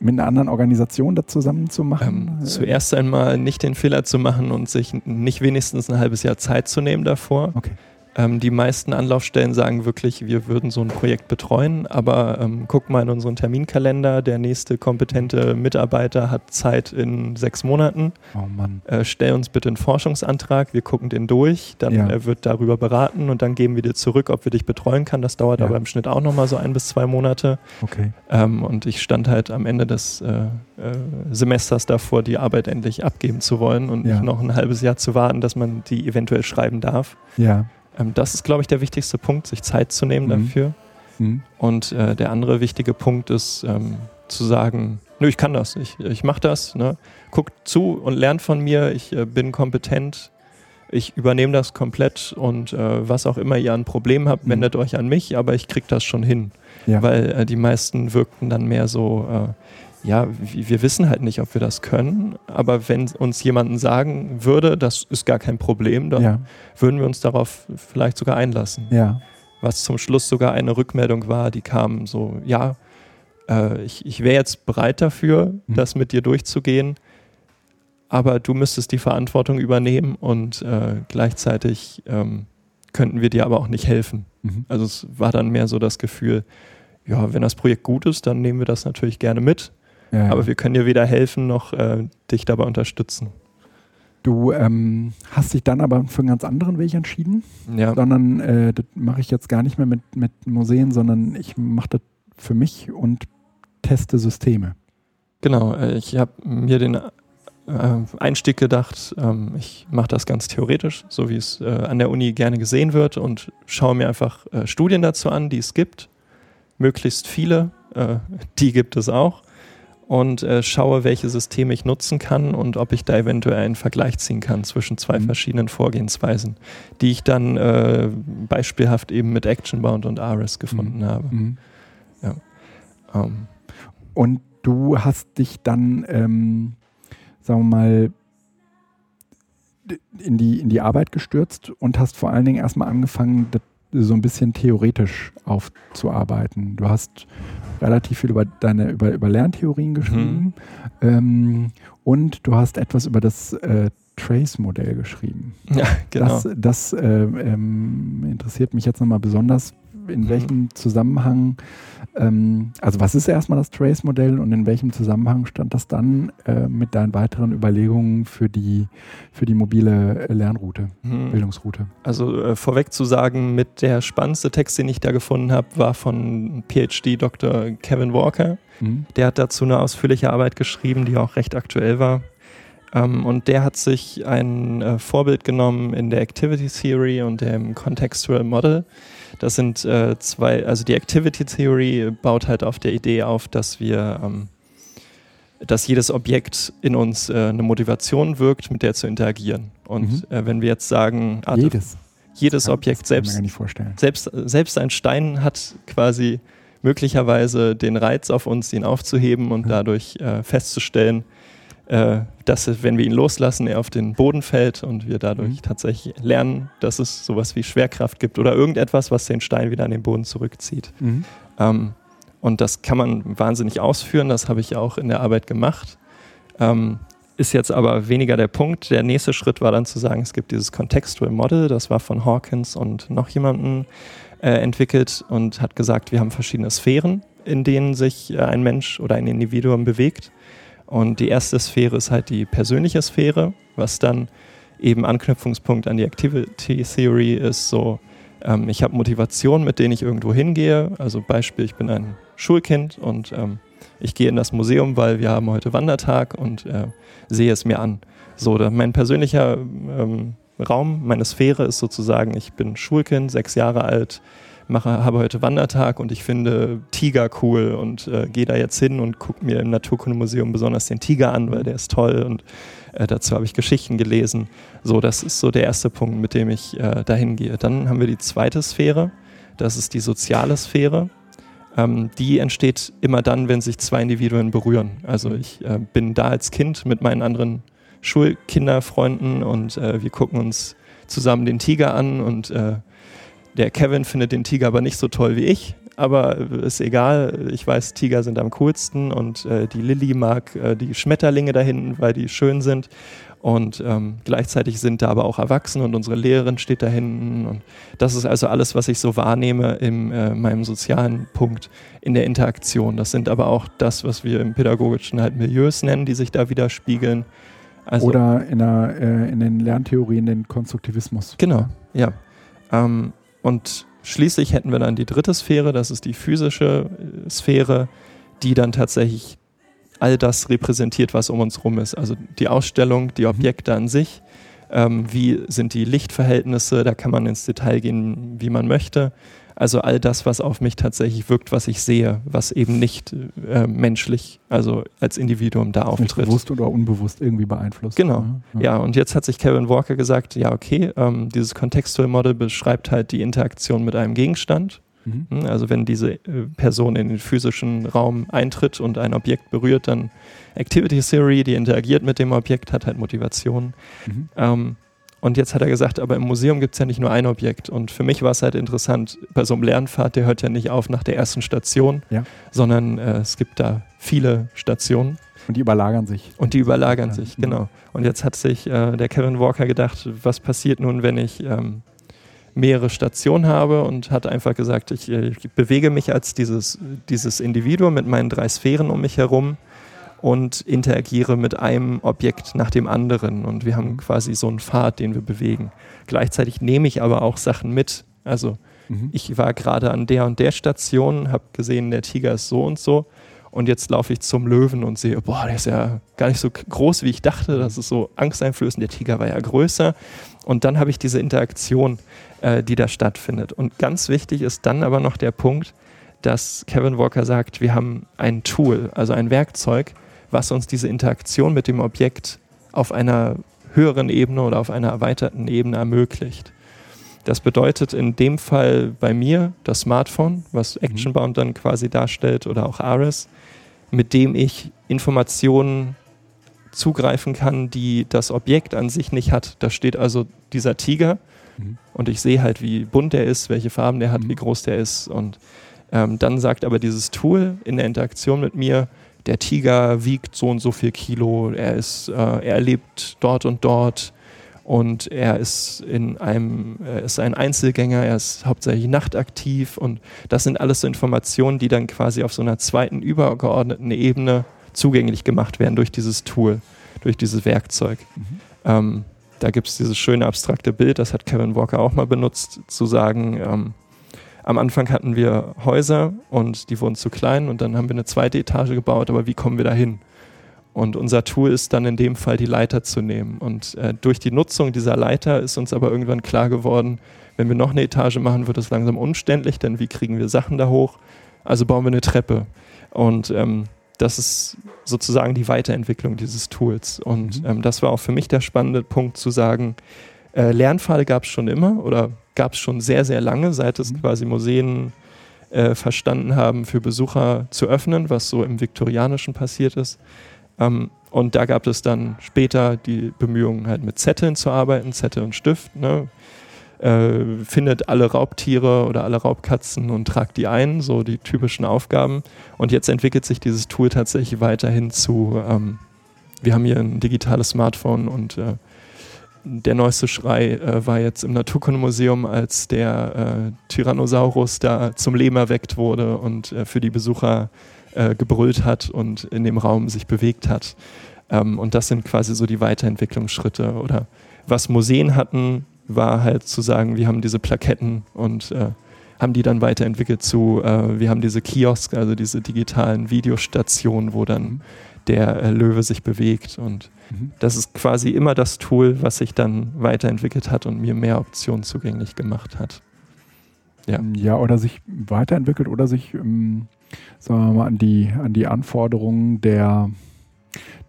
Mit einer anderen Organisation da zusammen zu machen? Ähm, zuerst einmal nicht den Fehler zu machen und sich nicht wenigstens ein halbes Jahr Zeit zu nehmen davor. Okay. Ähm, die meisten Anlaufstellen sagen wirklich, wir würden so ein Projekt betreuen, aber ähm, guck mal in unseren Terminkalender, der nächste kompetente Mitarbeiter hat Zeit in sechs Monaten. Oh Mann. Äh, stell uns bitte einen Forschungsantrag, wir gucken den durch, dann ja. äh, wird darüber beraten und dann geben wir dir zurück, ob wir dich betreuen können. Das dauert ja. aber im Schnitt auch nochmal so ein bis zwei Monate. Okay. Ähm, und ich stand halt am Ende des äh, äh, Semesters davor, die Arbeit endlich abgeben zu wollen und ja. nicht noch ein halbes Jahr zu warten, dass man die eventuell schreiben darf. Ja. Ähm, das ist, glaube ich, der wichtigste Punkt, sich Zeit zu nehmen mhm. dafür. Mhm. Und äh, der andere wichtige Punkt ist ähm, zu sagen, nö, ich kann das, ich, ich mache das. Ne? Guckt zu und lernt von mir, ich äh, bin kompetent, ich übernehme das komplett und äh, was auch immer ihr an Problemen habt, mhm. wendet euch an mich, aber ich kriege das schon hin. Ja. Weil äh, die meisten wirkten dann mehr so, äh, ja, wir wissen halt nicht, ob wir das können, aber wenn uns jemanden sagen würde, das ist gar kein Problem, dann ja. würden wir uns darauf vielleicht sogar einlassen. Ja. Was zum Schluss sogar eine Rückmeldung war, die kam so, ja, äh, ich, ich wäre jetzt bereit dafür, mhm. das mit dir durchzugehen, aber du müsstest die Verantwortung übernehmen und äh, gleichzeitig ähm, könnten wir dir aber auch nicht helfen. Mhm. Also es war dann mehr so das Gefühl, ja, wenn das Projekt gut ist, dann nehmen wir das natürlich gerne mit. Ja, Aber wir können dir weder helfen noch äh, dich dabei unterstützen. Du ähm, hast dich dann aber für einen ganz anderen Weg entschieden, ja. sondern äh, das mache ich jetzt gar nicht mehr mit, mit Museen, sondern ich mache das für mich und teste Systeme. Genau, äh, ich habe mir den äh, Einstieg gedacht, ähm, ich mache das ganz theoretisch, so wie es äh, an der Uni gerne gesehen wird und schaue mir einfach Studien dazu an, die es gibt, möglichst viele, die gibt es auch und äh, schaue, welche Systeme ich nutzen kann und ob ich da eventuell einen Vergleich ziehen kann zwischen zwei mhm. verschiedenen Vorgehensweisen, die ich dann äh, beispielhaft eben mit Actionbound und Aris gefunden mhm. habe. Mhm. Ja. Ähm. Und du hast dich dann, ähm, sagen wir mal, in die, in die Arbeit gestürzt und hast vor allen Dingen erstmal angefangen, so ein bisschen theoretisch aufzuarbeiten. Du hast relativ viel über deine über, über Lerntheorien geschrieben mhm. ähm, und du hast etwas über das äh, Trace-Modell geschrieben. Ja, genau. Das, das äh, ähm, interessiert mich jetzt nochmal besonders, in mhm. welchem Zusammenhang, ähm, also was ist erstmal das Trace-Modell und in welchem Zusammenhang stand das dann äh, mit deinen weiteren Überlegungen für die, für die mobile Lernroute, mhm. Bildungsroute? Also äh, vorweg zu sagen, mit der spannendste Text, den ich da gefunden habe, war von PhD Dr. Kevin Walker. Mhm. Der hat dazu eine ausführliche Arbeit geschrieben, die auch recht aktuell war. Ähm, und der hat sich ein äh, Vorbild genommen in der Activity Theory und dem Contextual Model. Das sind äh, zwei, also die Activity Theory baut halt auf der Idee auf, dass wir, ähm, dass jedes Objekt in uns äh, eine Motivation wirkt, mit der zu interagieren. Und mhm. äh, wenn wir jetzt sagen, ah, jedes, jedes kann, Objekt selbst, selbst, selbst ein Stein hat quasi möglicherweise den Reiz auf uns, ihn aufzuheben und mhm. dadurch äh, festzustellen, äh, dass, wenn wir ihn loslassen, er auf den Boden fällt und wir dadurch mhm. tatsächlich lernen, dass es sowas wie Schwerkraft gibt oder irgendetwas, was den Stein wieder an den Boden zurückzieht. Mhm. Ähm, und das kann man wahnsinnig ausführen, das habe ich auch in der Arbeit gemacht. Ähm, ist jetzt aber weniger der Punkt. Der nächste Schritt war dann zu sagen, es gibt dieses Contextual Model, das war von Hawkins und noch jemanden äh, entwickelt und hat gesagt, wir haben verschiedene Sphären, in denen sich äh, ein Mensch oder ein Individuum bewegt. Und die erste Sphäre ist halt die persönliche Sphäre, was dann eben Anknüpfungspunkt an die Activity Theory ist. So, ähm, ich habe Motivation, mit denen ich irgendwo hingehe. Also Beispiel, ich bin ein Schulkind und ähm, ich gehe in das Museum, weil wir haben heute Wandertag und äh, sehe es mir an. So, mein persönlicher ähm, Raum, meine Sphäre ist sozusagen, ich bin Schulkind, sechs Jahre alt, mache, habe heute Wandertag und ich finde Tiger cool und äh, gehe da jetzt hin und gucke mir im Naturkundemuseum besonders den Tiger an, weil der ist toll und äh, dazu habe ich Geschichten gelesen. So, das ist so der erste Punkt, mit dem ich äh, dahin gehe. Dann haben wir die zweite Sphäre, das ist die soziale Sphäre. Ähm, die entsteht immer dann, wenn sich zwei Individuen berühren. Also ich äh, bin da als Kind mit meinen anderen Schulkinderfreunden und äh, wir gucken uns zusammen den Tiger an und äh, der Kevin findet den Tiger aber nicht so toll wie ich, aber ist egal. Ich weiß, Tiger sind am coolsten und äh, die Lilly mag äh, die Schmetterlinge da hinten, weil die schön sind. Und ähm, gleichzeitig sind da aber auch Erwachsene und unsere Lehrerin steht da hinten. Und das ist also alles, was ich so wahrnehme in äh, meinem sozialen Punkt in der Interaktion. Das sind aber auch das, was wir im pädagogischen halt Milieus nennen, die sich da widerspiegeln. Also, Oder in, der, äh, in den Lerntheorien den Konstruktivismus. Genau, ja. Ähm, und schließlich hätten wir dann die dritte Sphäre, das ist die physische äh, Sphäre, die dann tatsächlich all das repräsentiert, was um uns rum ist. Also die Ausstellung, die mhm. Objekte an sich, ähm, wie sind die Lichtverhältnisse, da kann man ins Detail gehen, wie man möchte. Also all das, was auf mich tatsächlich wirkt, was ich sehe, was eben nicht äh, menschlich, also als Individuum da auftritt. Nicht bewusst oder unbewusst irgendwie beeinflusst. Genau. Ja, ja. und jetzt hat sich Kevin Walker gesagt, ja, okay, ähm, dieses Contextual Model beschreibt halt die Interaktion mit einem Gegenstand. Mhm. Hm, also wenn diese äh, Person in den physischen Raum eintritt und ein Objekt berührt, dann Activity Theory, die interagiert mit dem Objekt, hat halt Motivation. Mhm. Ähm, und jetzt hat er gesagt, aber im Museum gibt es ja nicht nur ein Objekt. Und für mich war es halt interessant, bei so einem Lernpfad, der hört ja nicht auf nach der ersten Station, ja. sondern äh, es gibt da viele Stationen. Und die überlagern sich. Und die überlagern ja. sich, genau. Und jetzt hat sich äh, der Kevin Walker gedacht, was passiert nun, wenn ich ähm, mehrere Stationen habe und hat einfach gesagt, ich, äh, ich bewege mich als dieses, dieses Individuum mit meinen drei Sphären um mich herum und interagiere mit einem Objekt nach dem anderen. Und wir haben mhm. quasi so einen Pfad, den wir bewegen. Gleichzeitig nehme ich aber auch Sachen mit. Also mhm. ich war gerade an der und der Station, habe gesehen, der Tiger ist so und so. Und jetzt laufe ich zum Löwen und sehe, boah, der ist ja gar nicht so groß, wie ich dachte. Das ist so angsteinflößend. Der Tiger war ja größer. Und dann habe ich diese Interaktion, äh, die da stattfindet. Und ganz wichtig ist dann aber noch der Punkt, dass Kevin Walker sagt, wir haben ein Tool, also ein Werkzeug, was uns diese Interaktion mit dem Objekt auf einer höheren Ebene oder auf einer erweiterten Ebene ermöglicht. Das bedeutet in dem Fall bei mir das Smartphone, was mhm. Actionbound dann quasi darstellt oder auch Aris, mit dem ich Informationen zugreifen kann, die das Objekt an sich nicht hat. Da steht also dieser Tiger mhm. und ich sehe halt, wie bunt der ist, welche Farben der hat, mhm. wie groß der ist. Und ähm, dann sagt aber dieses Tool in der Interaktion mit mir, der Tiger wiegt so und so viel Kilo, er, ist, äh, er lebt dort und dort und er ist in einem, er ist ein Einzelgänger, er ist hauptsächlich nachtaktiv und das sind alles so Informationen, die dann quasi auf so einer zweiten übergeordneten Ebene zugänglich gemacht werden durch dieses Tool, durch dieses Werkzeug. Mhm. Ähm, da gibt es dieses schöne abstrakte Bild, das hat Kevin Walker auch mal benutzt, zu sagen, ähm, am Anfang hatten wir Häuser und die wurden zu klein und dann haben wir eine zweite Etage gebaut, aber wie kommen wir da hin? Und unser Tool ist dann in dem Fall die Leiter zu nehmen. Und äh, durch die Nutzung dieser Leiter ist uns aber irgendwann klar geworden, wenn wir noch eine Etage machen, wird es langsam umständlich, denn wie kriegen wir Sachen da hoch? Also bauen wir eine Treppe. Und ähm, das ist sozusagen die Weiterentwicklung dieses Tools. Und mhm. ähm, das war auch für mich der spannende Punkt zu sagen, äh, Lernpfade gab es schon immer oder gab es schon sehr, sehr lange, seit es mhm. quasi Museen äh, verstanden haben, für Besucher zu öffnen, was so im Viktorianischen passiert ist. Ähm, und da gab es dann später die Bemühungen, halt mit Zetteln zu arbeiten, Zettel und Stift. Ne? Äh, findet alle Raubtiere oder alle Raubkatzen und tragt die ein, so die typischen Aufgaben. Und jetzt entwickelt sich dieses Tool tatsächlich weiterhin zu, ähm, wir haben hier ein digitales Smartphone und äh, der neueste Schrei äh, war jetzt im Naturkundemuseum, als der äh, Tyrannosaurus da zum Leben erweckt wurde und äh, für die Besucher äh, gebrüllt hat und in dem Raum sich bewegt hat. Ähm, und das sind quasi so die Weiterentwicklungsschritte. Oder was Museen hatten, war halt zu sagen, wir haben diese Plaketten und äh, haben die dann weiterentwickelt zu, äh, wir haben diese Kiosk, also diese digitalen Videostationen, wo dann mhm. der Löwe sich bewegt. Und mhm. das ist quasi immer das Tool, was sich dann weiterentwickelt hat und mir mehr Optionen zugänglich gemacht hat. Ja, ja oder sich weiterentwickelt oder sich, ähm, sagen wir mal, an die, an die Anforderungen der,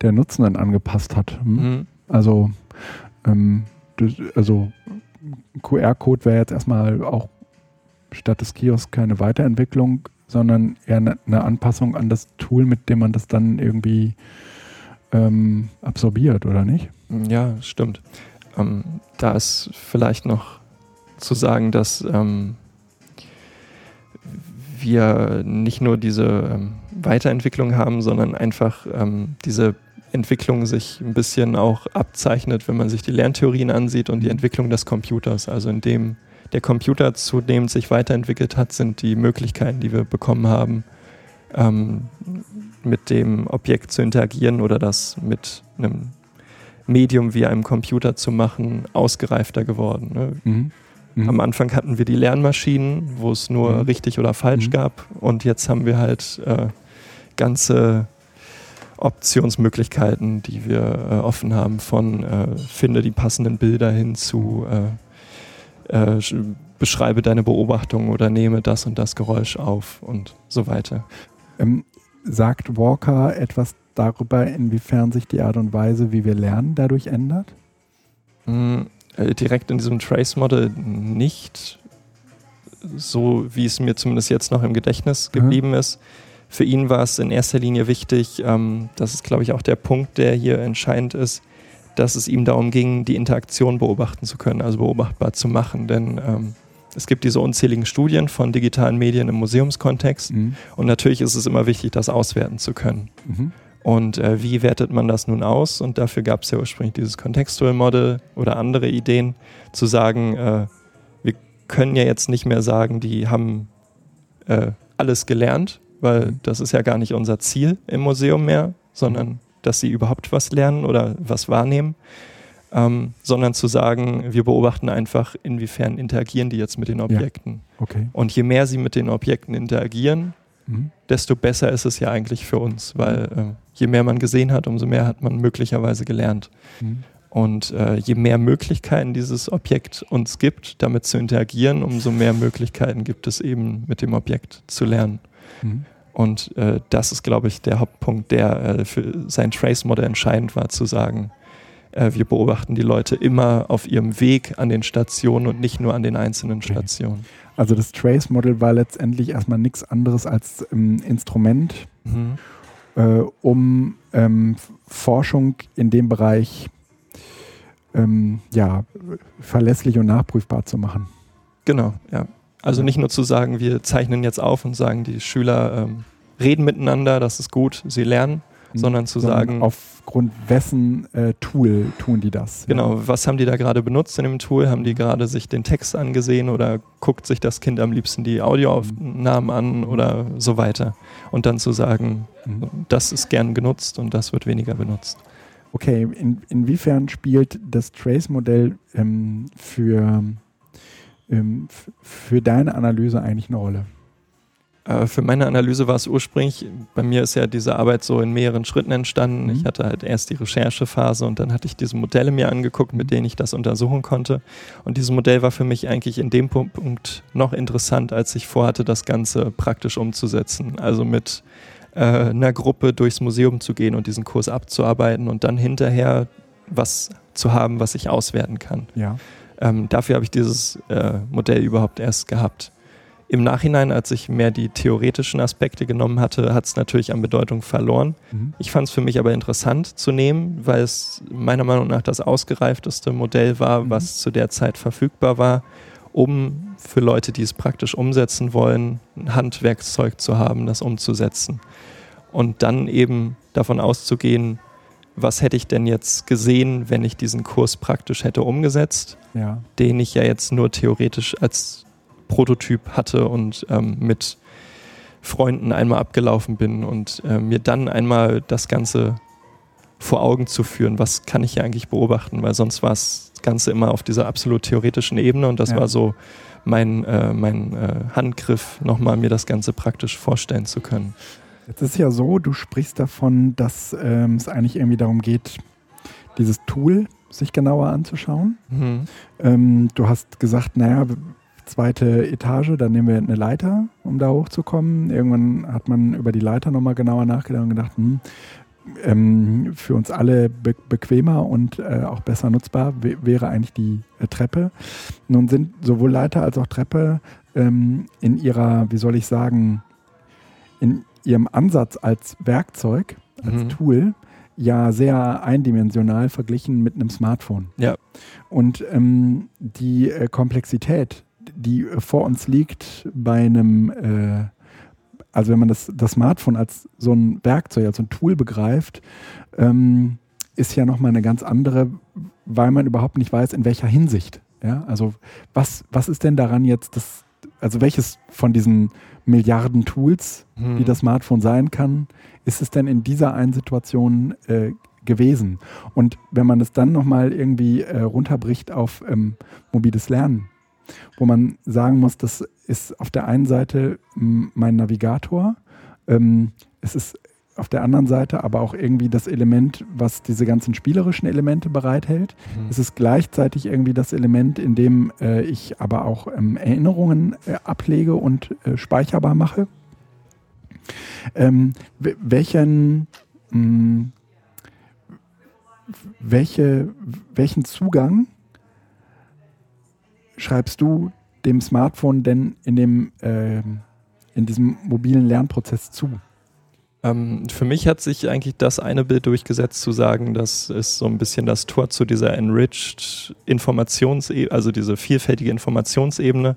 der Nutzenden angepasst hat. Hm? Mhm. Also, ähm, also QR-Code wäre jetzt erstmal auch statt des Kiosks keine Weiterentwicklung, sondern eher eine, eine Anpassung an das Tool, mit dem man das dann irgendwie ähm, absorbiert, oder nicht? Ja, stimmt. Ähm, da ist vielleicht noch zu sagen, dass ähm, wir nicht nur diese ähm, Weiterentwicklung haben, sondern einfach ähm, diese Entwicklung sich ein bisschen auch abzeichnet, wenn man sich die Lerntheorien ansieht und die Entwicklung des Computers. Also in dem der Computer zunehmend sich weiterentwickelt hat, sind die Möglichkeiten, die wir bekommen haben, ähm, mit dem Objekt zu interagieren oder das mit einem Medium wie einem Computer zu machen, ausgereifter geworden. Ne? Mhm. Mhm. Am Anfang hatten wir die Lernmaschinen, wo es nur mhm. richtig oder falsch mhm. gab und jetzt haben wir halt äh, ganze Optionsmöglichkeiten, die wir äh, offen haben, von äh, finde die passenden Bilder hin zu äh, äh beschreibe deine Beobachtung oder nehme das und das Geräusch auf und so weiter. Ähm, sagt Walker etwas darüber, inwiefern sich die Art und Weise, wie wir lernen, dadurch ändert? Mhm, direkt in diesem Trace-Model nicht, so wie es mir zumindest jetzt noch im Gedächtnis geblieben mhm. ist für ihn war es in erster Linie wichtig, ähm, das ist, glaube ich, auch der Punkt, der hier entscheidend ist, dass es ihm darum ging, die Interaktion beobachten zu können, also beobachtbar zu machen. Denn ähm, es gibt diese unzähligen Studien von digitalen Medien im Museumskontext mhm. und natürlich ist es immer wichtig, das auswerten zu können. Mhm. Und äh, wie wertet man das nun aus? Und dafür gab es ja ursprünglich dieses Contextual Model oder andere Ideen, zu sagen, äh, wir können ja jetzt nicht mehr sagen, die haben äh, alles gelernt, weil mhm. das ist ja gar nicht unser Ziel im Museum mehr, sondern dass sie überhaupt was lernen oder was wahrnehmen, ähm, sondern zu sagen, wir beobachten einfach, inwiefern interagieren die jetzt mit den Objekten. Ja. Okay. Und je mehr sie mit den Objekten interagieren, mhm. desto besser ist es ja eigentlich für uns, weil äh, je mehr man gesehen hat, umso mehr hat man möglicherweise gelernt. Mhm. Und äh, je mehr Möglichkeiten dieses Objekt uns gibt, damit zu interagieren, umso mehr Möglichkeiten gibt es eben mit dem Objekt zu lernen. Mhm. Und äh, das ist, glaube ich, der Hauptpunkt, der äh, für sein Trace-Modell entscheidend war, zu sagen, äh, wir beobachten die Leute immer auf ihrem Weg an den Stationen und nicht nur an den einzelnen Stationen. Also das Trace-Modell war letztendlich erstmal nichts anderes als ein Instrument, mhm. Äh, um ähm, Forschung in dem Bereich ähm, ja, verlässlich und nachprüfbar zu machen. Genau, ja. Also nicht nur zu sagen, wir zeichnen jetzt auf und sagen, die Schüler ähm, reden miteinander, das ist gut, sie lernen. Sondern zu sondern sagen. Aufgrund wessen äh, Tool tun die das? Genau, ja. was haben die da gerade benutzt in dem Tool? Haben die gerade sich den Text angesehen oder guckt sich das Kind am liebsten die Audioaufnahmen an oder so weiter? Und dann zu sagen, mhm. das ist gern genutzt und das wird weniger benutzt. Okay, in, inwiefern spielt das Trace-Modell ähm, für ähm, für deine Analyse eigentlich eine Rolle? Äh, für meine Analyse war es ursprünglich, bei mir ist ja diese Arbeit so in mehreren Schritten entstanden. Mhm. Ich hatte halt erst die Recherchephase und dann hatte ich diese Modelle mir angeguckt, mit denen ich das untersuchen konnte. Und dieses Modell war für mich eigentlich in dem Punkt noch interessant, als ich vorhatte, das Ganze praktisch umzusetzen. Also mit äh, einer Gruppe durchs Museum zu gehen und diesen Kurs abzuarbeiten und dann hinterher was zu haben, was ich auswerten kann. Ja. Ähm, dafür habe ich dieses äh, Modell überhaupt erst gehabt. Im Nachhinein, als ich mehr die theoretischen Aspekte genommen hatte, hat es natürlich an Bedeutung verloren. Mhm. Ich fand es für mich aber interessant zu nehmen, weil es meiner Meinung nach das ausgereifteste Modell war, mhm. was zu der Zeit verfügbar war, um für Leute, die es praktisch umsetzen wollen, ein Handwerkszeug zu haben, das umzusetzen. Und dann eben davon auszugehen, was hätte ich denn jetzt gesehen, wenn ich diesen Kurs praktisch hätte umgesetzt, ja. den ich ja jetzt nur theoretisch als Prototyp hatte und ähm, mit Freunden einmal abgelaufen bin und äh, mir dann einmal das Ganze vor Augen zu führen, was kann ich hier eigentlich beobachten, weil sonst war das Ganze immer auf dieser absolut theoretischen Ebene und das ja. war so mein, äh, mein äh, Handgriff, nochmal mir das Ganze praktisch vorstellen zu können. Jetzt ist ja so, du sprichst davon, dass ähm, es eigentlich irgendwie darum geht, dieses Tool sich genauer anzuschauen. Mhm. Ähm, du hast gesagt, naja, zweite Etage, dann nehmen wir eine Leiter, um da hochzukommen. Irgendwann hat man über die Leiter nochmal genauer nachgedacht und gedacht, hm, ähm, für uns alle be bequemer und äh, auch besser nutzbar wäre eigentlich die äh, Treppe. Nun sind sowohl Leiter als auch Treppe ähm, in ihrer, wie soll ich sagen, in ihrem Ansatz als Werkzeug, als mhm. Tool, ja sehr eindimensional verglichen mit einem Smartphone. Ja. Und ähm, die äh, Komplexität, die vor uns liegt bei einem, äh, also wenn man das, das Smartphone als so ein Werkzeug, als so ein Tool begreift, ähm, ist ja nochmal eine ganz andere, weil man überhaupt nicht weiß, in welcher Hinsicht. Ja, also was, was ist denn daran jetzt das, also welches von diesen Milliarden Tools, hm. die das Smartphone sein kann, ist es denn in dieser einen Situation äh, gewesen? Und wenn man es dann nochmal irgendwie äh, runterbricht auf ähm, mobiles Lernen, wo man sagen muss, das ist auf der einen Seite mein Navigator, ähm, es ist auf der anderen Seite aber auch irgendwie das Element, was diese ganzen spielerischen Elemente bereithält. Mhm. Es ist gleichzeitig irgendwie das Element, in dem äh, ich aber auch ähm, Erinnerungen äh, ablege und äh, speicherbar mache. Ähm, welchen, mh, hm, welche, welchen Zugang schreibst du dem Smartphone denn in, dem, ähm, in diesem mobilen Lernprozess zu? Ähm, für mich hat sich eigentlich das eine Bild durchgesetzt, zu sagen, das ist so ein bisschen das Tor zu dieser enriched Informationsebene, also diese vielfältige Informationsebene.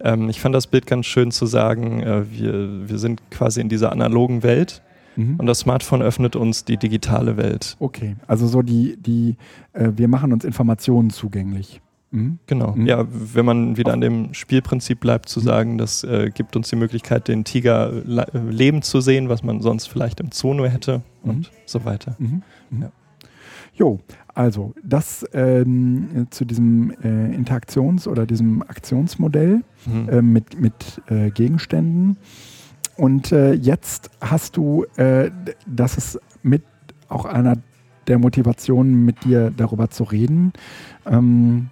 Ähm, ich fand das Bild ganz schön zu sagen, äh, wir, wir sind quasi in dieser analogen Welt. Mhm. Und das Smartphone öffnet uns die digitale Welt. Okay, also so die, die äh, wir machen uns Informationen zugänglich. Mhm. Genau. Mhm. Ja, wenn man wieder an dem Spielprinzip bleibt, zu mhm. sagen, das äh, gibt uns die Möglichkeit, den Tiger leben zu sehen, was man sonst vielleicht im Zoo nur hätte mhm. und so weiter. Mhm. Ja. Jo, also das ähm, zu diesem äh, Interaktions- oder diesem Aktionsmodell äh, mit, mit äh, Gegenständen. Und äh, jetzt hast du, äh, dass es mit auch einer der Motivation, mit dir darüber zu reden, ähm,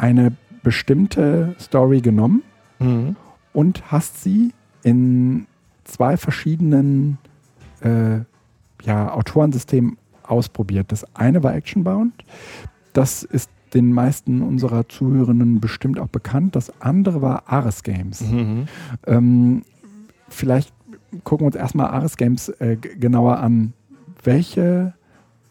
eine bestimmte Story genommen mhm. und hast sie in zwei verschiedenen äh, ja, Autorensystemen ausprobiert. Das eine war Actionbound. Das ist den meisten unserer Zuhörenden bestimmt auch bekannt. Das andere war Ares Games. Mhm. Ähm, vielleicht gucken wir uns erstmal Ares Games äh, genauer an. Welche,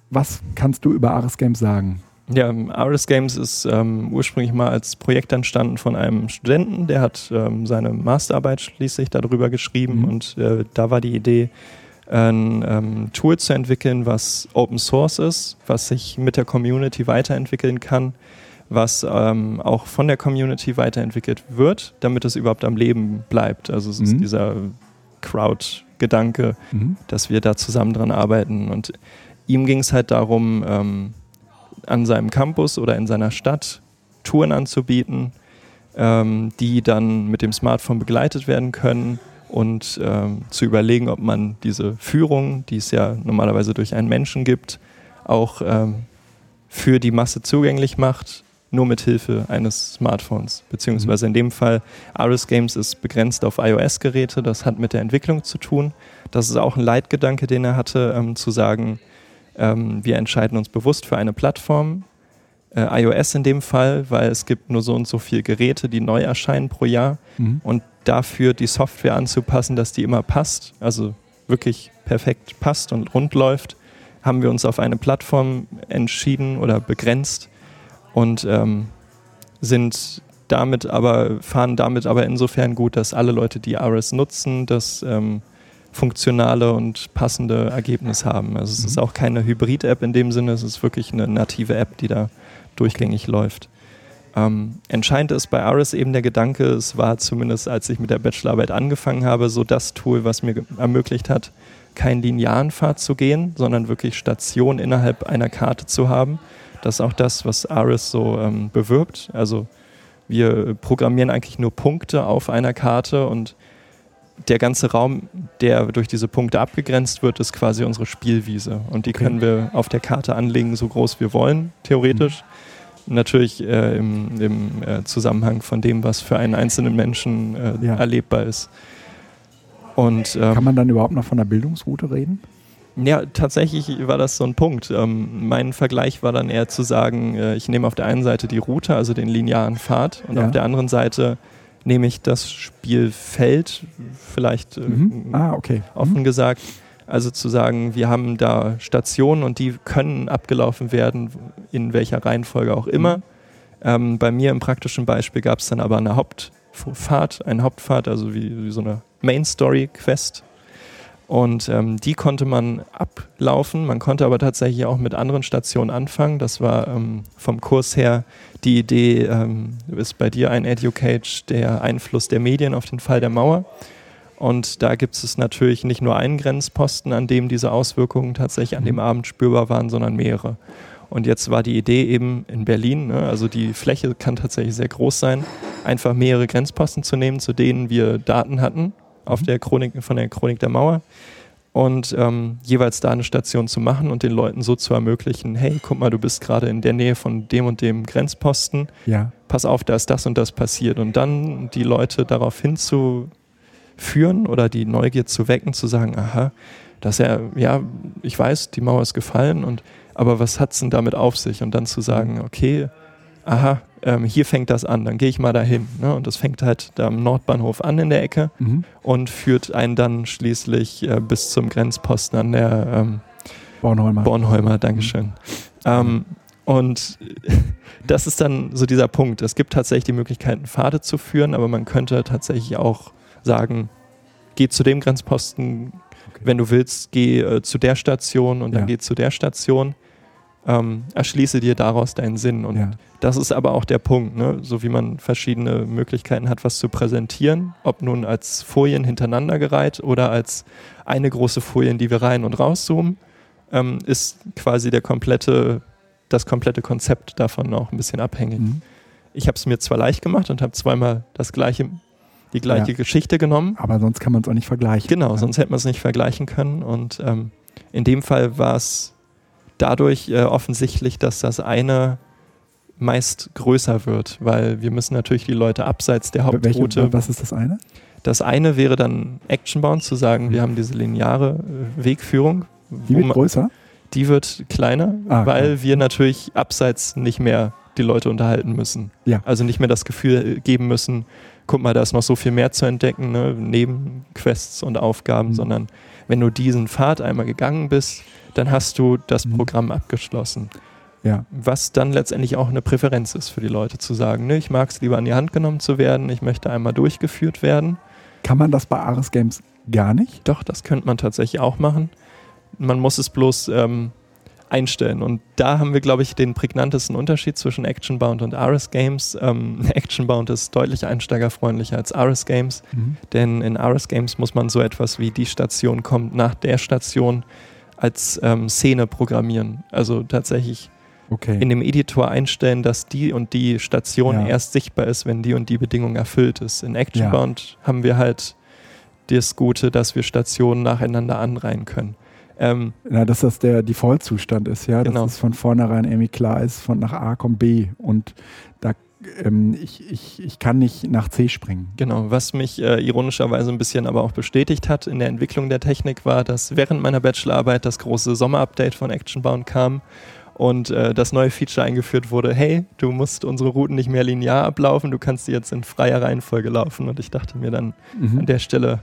was kannst du über Ares Games sagen? Ja, Ares Games ist ähm, ursprünglich mal als Projekt entstanden von einem Studenten, der hat ähm, seine Masterarbeit schließlich darüber geschrieben mhm. und äh, da war die Idee, ein ähm, Tool zu entwickeln, was Open Source ist, was sich mit der Community weiterentwickeln kann, was ähm, auch von der Community weiterentwickelt wird, damit es überhaupt am Leben bleibt. Also es mhm. ist dieser Crowd-Gedanke, mhm. dass wir da zusammen dran arbeiten. Und ihm ging es halt darum, ähm, an seinem Campus oder in seiner Stadt Touren anzubieten, ähm, die dann mit dem Smartphone begleitet werden können und ähm, zu überlegen, ob man diese Führung, die es ja normalerweise durch einen Menschen gibt, auch ähm, für die Masse zugänglich macht, nur mit Hilfe eines Smartphones. Beziehungsweise in dem Fall, Aris Games ist begrenzt auf iOS-Geräte, das hat mit der Entwicklung zu tun. Das ist auch ein Leitgedanke, den er hatte, ähm, zu sagen, ähm, wir entscheiden uns bewusst für eine Plattform, äh, iOS in dem Fall, weil es gibt nur so und so viele Geräte, die neu erscheinen pro Jahr. Mhm. Und dafür die Software anzupassen, dass die immer passt, also wirklich perfekt passt und rund läuft, haben wir uns auf eine Plattform entschieden oder begrenzt und ähm, sind damit aber, fahren damit aber insofern gut, dass alle Leute, die RS nutzen, das ähm, funktionale und passende Ergebnis haben. Also es mhm. ist auch keine Hybrid-App in dem Sinne, es ist wirklich eine native App, die da durchgängig okay. läuft. Ähm, entscheidend ist bei Aris eben der Gedanke, es war zumindest, als ich mit der Bachelorarbeit angefangen habe, so das Tool, was mir ermöglicht hat, keinen linearen Pfad zu gehen, sondern wirklich Stationen innerhalb einer Karte zu haben. Das ist auch das, was Aris so ähm, bewirbt. Also wir programmieren eigentlich nur Punkte auf einer Karte und der ganze Raum, der durch diese Punkte abgegrenzt wird, ist quasi unsere Spielwiese. Und die okay. können wir auf der Karte anlegen, so groß wir wollen, theoretisch. Mhm natürlich äh, im, im äh, Zusammenhang von dem, was für einen einzelnen Menschen äh, ja. erlebbar ist. Und, ähm, Kann man dann überhaupt noch von der Bildungsroute reden? Ja, tatsächlich war das so ein Punkt. Ähm, mein Vergleich war dann eher zu sagen, äh, ich nehme auf der einen Seite die Route, also den linearen Pfad, und ja. auf der anderen Seite nehme ich das Spielfeld, vielleicht äh, mhm. ah, okay. offen mhm. gesagt, also zu sagen, wir haben da Stationen und die können abgelaufen werden, in welcher Reihenfolge auch immer. Mhm. Ähm, bei mir im praktischen Beispiel gab es dann aber eine Hauptfahrt, einen Hauptpfad, also wie, wie so eine Main Story Quest. Und ähm, die konnte man ablaufen. Man konnte aber tatsächlich auch mit anderen Stationen anfangen. Das war ähm, vom Kurs her die Idee, ähm, ist bei dir ein Educate, der Einfluss der Medien auf den Fall der Mauer. Und da gibt es natürlich nicht nur einen Grenzposten, an dem diese Auswirkungen tatsächlich an dem mhm. Abend spürbar waren, sondern mehrere. Und jetzt war die Idee eben in Berlin, ne, also die Fläche kann tatsächlich sehr groß sein, einfach mehrere Grenzposten zu nehmen, zu denen wir Daten hatten auf mhm. der Chronik, von der Chronik der Mauer und ähm, jeweils da eine Station zu machen und den Leuten so zu ermöglichen, hey, guck mal, du bist gerade in der Nähe von dem und dem Grenzposten, ja. pass auf, da ist das und das passiert und dann die Leute darauf hinzu führen oder die Neugier zu wecken, zu sagen, aha, dass er, ja, ich weiß, die Mauer ist gefallen und aber was hat es denn damit auf sich? Und dann zu sagen, mhm. okay, aha, ähm, hier fängt das an, dann gehe ich mal dahin. Ne? Und das fängt halt da am Nordbahnhof an in der Ecke mhm. und führt einen dann schließlich äh, bis zum Grenzposten an der ähm, Bornholmer. Bornholmer, Dankeschön. Mhm. Ähm, und das ist dann so dieser Punkt. Es gibt tatsächlich die Möglichkeit, Pfade zu führen, aber man könnte tatsächlich auch sagen, geh zu dem Grenzposten, okay. wenn du willst, geh äh, zu der Station und dann ja. geh zu der Station. Ähm, erschließe dir daraus deinen Sinn. Und ja. das ist aber auch der Punkt, ne? so wie man verschiedene Möglichkeiten hat, was zu präsentieren, ob nun als Folien hintereinander gereiht oder als eine große Folie, in die wir rein und rauszoomen, ähm, ist quasi der komplette, das komplette Konzept davon auch ein bisschen abhängig. Mhm. Ich habe es mir zwar leicht gemacht und habe zweimal das gleiche die gleiche ja. Geschichte genommen. Aber sonst kann man es auch nicht vergleichen. Genau, ja. sonst hätte man es nicht vergleichen können. Und ähm, in dem Fall war es dadurch äh, offensichtlich, dass das eine meist größer wird, weil wir müssen natürlich die Leute abseits der Hauptroute. Welche, was ist das eine? Das eine wäre dann Actionbound, zu sagen, mhm. wir haben diese lineare äh, Wegführung. Die wird größer? Die wird kleiner, ah, weil klar. wir natürlich abseits nicht mehr die Leute unterhalten müssen. Ja. Also nicht mehr das Gefühl äh, geben müssen, guck mal, da ist noch so viel mehr zu entdecken, ne? neben Quests und Aufgaben, mhm. sondern wenn du diesen Pfad einmal gegangen bist, dann hast du das mhm. Programm abgeschlossen. Ja. Was dann letztendlich auch eine Präferenz ist für die Leute zu sagen, ne, ich mag es lieber an die Hand genommen zu werden, ich möchte einmal durchgeführt werden. Kann man das bei Ares Games gar nicht? Doch, das könnte man tatsächlich auch machen. Man muss es bloß ähm, einstellen. Und da haben wir, glaube ich, den prägnantesten Unterschied zwischen Actionbound und Ares Games. Ähm, Actionbound ist deutlich einsteigerfreundlicher als Ares Games, mhm. denn in Ares Games muss man so etwas wie die Station kommt nach der Station als ähm, Szene programmieren. Also tatsächlich okay. in dem Editor einstellen, dass die und die Station ja. erst sichtbar ist, wenn die und die Bedingung erfüllt ist. In Actionbound ja. haben wir halt das Gute, dass wir Stationen nacheinander anreihen können. Ähm, ja, dass das der Default-Zustand ist, ja, genau. dass es von vornherein irgendwie klar ist, von nach A kommt B und da ähm, ich, ich, ich kann nicht nach C springen. Genau, was mich äh, ironischerweise ein bisschen aber auch bestätigt hat in der Entwicklung der Technik war, dass während meiner Bachelorarbeit das große Sommerupdate von Actionbound kam und äh, das neue Feature eingeführt wurde, hey, du musst unsere Routen nicht mehr linear ablaufen, du kannst sie jetzt in freier Reihenfolge laufen. Und ich dachte mir dann mhm. an der Stelle,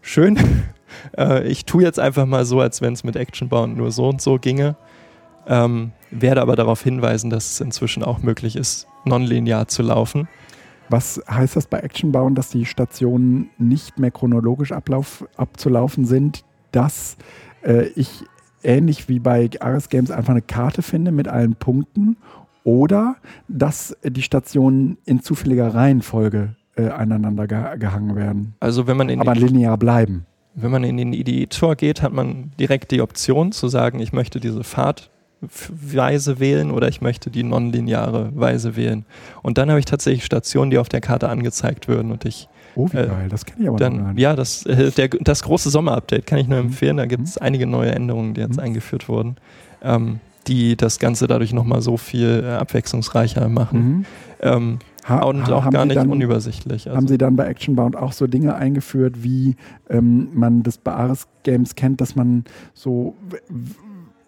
schön, äh, ich tue jetzt einfach mal so, als wenn es mit Actionbound nur so und so ginge. Ähm, werde aber darauf hinweisen, dass es inzwischen auch möglich ist, nonlinear zu laufen. Was heißt das bei Actionbound, dass die Stationen nicht mehr chronologisch ablauf, abzulaufen sind, dass äh, ich ähnlich wie bei Ares Games einfach eine Karte finde mit allen Punkten oder dass die Stationen in zufälliger Reihenfolge äh, aneinander ge gehangen werden. Also wenn man in aber linear bleiben. Wenn man in den Editor geht, hat man direkt die Option zu sagen, ich möchte diese Fahrtweise wählen oder ich möchte die nonlineare Weise wählen. Und dann habe ich tatsächlich Stationen, die auf der Karte angezeigt würden und ich Oh, wie äh, geil, das kenne ich aber dann, noch nicht. Ja, das, äh, der, das große Sommerupdate kann ich nur mhm. empfehlen. Da gibt es mhm. einige neue Änderungen, die jetzt mhm. eingeführt wurden, ähm, die das Ganze dadurch nochmal so viel äh, abwechslungsreicher machen. Mhm. Ähm, ha, und auch gar nicht dann, unübersichtlich. Also. Haben Sie dann bei Actionbound auch so Dinge eingeführt, wie ähm, man das bei Ares Games kennt, dass man so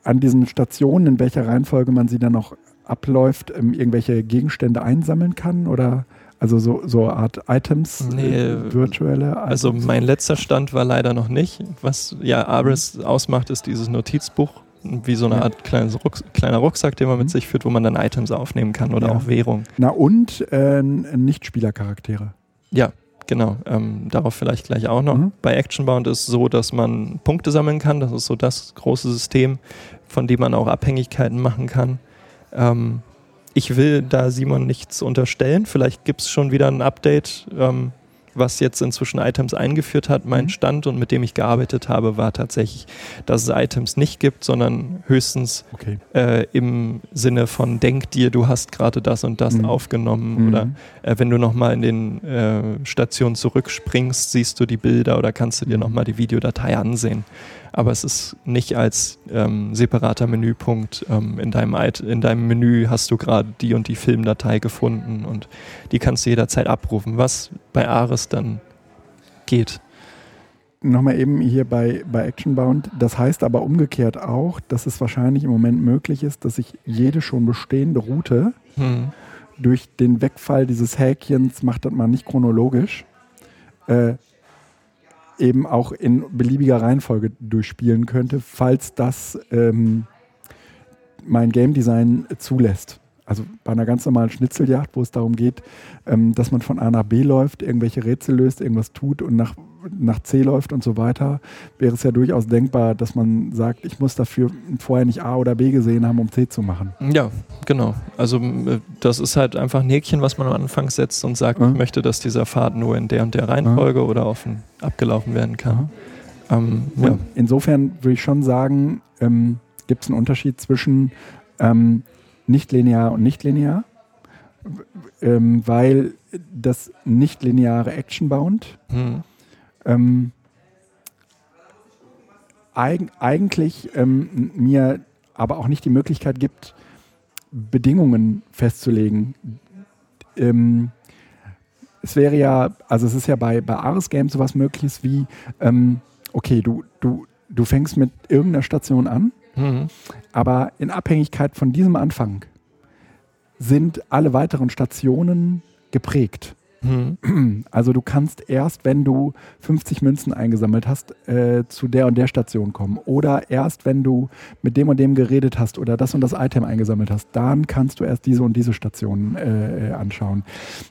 an diesen Stationen, in welcher Reihenfolge man sie dann noch abläuft, ähm, irgendwelche Gegenstände einsammeln kann? Oder also so, so Art Items, nee, äh, virtuelle Items. Also mein letzter Stand war leider noch nicht. Was ja Aris mhm. ausmacht, ist dieses Notizbuch, wie so eine ja. Art kleines Rucks kleiner Rucksack, den man mit mhm. sich führt, wo man dann Items aufnehmen kann oder ja. auch Währung. Na und äh, Nichtspielercharaktere. Ja, genau. Ähm, darauf vielleicht gleich auch noch. Mhm. Bei Actionbound ist es so, dass man Punkte sammeln kann. Das ist so das große System, von dem man auch Abhängigkeiten machen kann. Ähm, ich will da Simon nichts unterstellen. Vielleicht gibt es schon wieder ein Update, ähm, was jetzt inzwischen Items eingeführt hat. Mein mhm. Stand und mit dem ich gearbeitet habe, war tatsächlich, dass es Items nicht gibt, sondern höchstens okay. äh, im Sinne von denk dir, du hast gerade das und das mhm. aufgenommen. Mhm. Oder äh, wenn du nochmal in den äh, Stationen zurückspringst, siehst du die Bilder oder kannst du dir mhm. nochmal die Videodatei ansehen aber es ist nicht als ähm, separater Menüpunkt. Ähm, in, deinem, in deinem Menü hast du gerade die und die Filmdatei gefunden und die kannst du jederzeit abrufen, was bei Ares dann geht. Nochmal eben hier bei, bei Actionbound. Das heißt aber umgekehrt auch, dass es wahrscheinlich im Moment möglich ist, dass ich jede schon bestehende Route hm. durch den Wegfall dieses Häkchens, macht das mal nicht chronologisch, äh, eben auch in beliebiger Reihenfolge durchspielen könnte, falls das ähm, mein Game Design zulässt. Also bei einer ganz normalen Schnitzeljagd, wo es darum geht, ähm, dass man von A nach B läuft, irgendwelche Rätsel löst, irgendwas tut und nach, nach C läuft und so weiter, wäre es ja durchaus denkbar, dass man sagt, ich muss dafür vorher nicht A oder B gesehen haben, um C zu machen. Ja, genau. Also äh, das ist halt einfach ein Häkchen, was man am Anfang setzt und sagt, mhm. ich möchte, dass dieser Pfad nur in der und der Reihenfolge mhm. oder offen abgelaufen werden kann. Mhm. Ähm, ja. Insofern würde ich schon sagen, ähm, gibt es einen Unterschied zwischen ähm, nicht linear und nicht linear, ähm, weil das nicht lineare Action-Bound hm. ähm, eig eigentlich ähm, mir aber auch nicht die Möglichkeit gibt, Bedingungen festzulegen. Ähm, es wäre ja, also es ist ja bei, bei Ares Games sowas mögliches wie, ähm, okay, du, du, du fängst mit irgendeiner Station an, mhm. aber in Abhängigkeit von diesem Anfang sind alle weiteren Stationen geprägt. Mhm. Also du kannst erst, wenn du 50 Münzen eingesammelt hast, äh, zu der und der Station kommen. Oder erst, wenn du mit dem und dem geredet hast oder das und das Item eingesammelt hast, dann kannst du erst diese und diese Station äh, äh anschauen.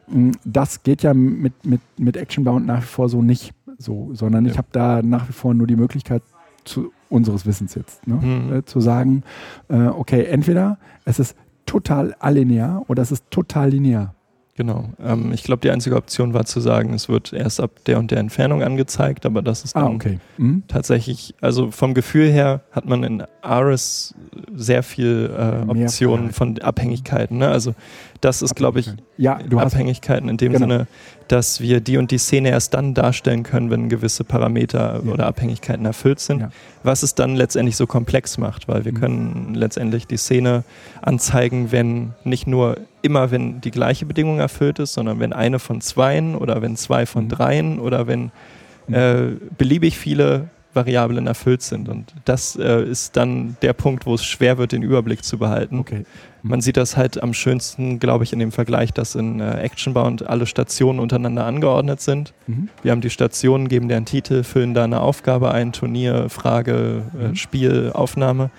Mm, das geht ja mit, mit, mit Actionbound nach wie vor so nicht so, sondern ja. ich habe da nach wie vor nur die Möglichkeit, zu unseres Wissens jetzt, ne, mhm. äh, zu sagen, äh, okay, entweder es ist total alinear oder es ist total linear. Genau. Ähm, ich glaube, die einzige Option war zu sagen, es wird erst ab der und der Entfernung angezeigt, aber das ist ah, dann ah, okay. mhm. tatsächlich, also vom Gefühl her hat man in Ares sehr viel äh, Optionen von Abhängigkeiten. Ne? Also das ist, glaube ich, ja, Abhängigkeiten in dem genau. Sinne, dass wir die und die Szene erst dann darstellen können, wenn gewisse Parameter ja. oder Abhängigkeiten erfüllt sind, ja. was es dann letztendlich so komplex macht, weil wir mhm. können letztendlich die Szene anzeigen, wenn nicht nur immer, wenn die gleiche Bedingung erfüllt ist, sondern wenn eine von zweien oder wenn zwei von mhm. dreien oder wenn mhm. äh, beliebig viele Variablen erfüllt sind. Und das äh, ist dann der Punkt, wo es schwer wird, den Überblick zu behalten. Okay. Man sieht das halt am schönsten, glaube ich, in dem Vergleich, dass in äh, Actionbound alle Stationen untereinander angeordnet sind. Mhm. Wir haben die Stationen, geben deren Titel, füllen da eine Aufgabe ein, Turnier, Frage, äh, mhm. Spiel, Aufnahme.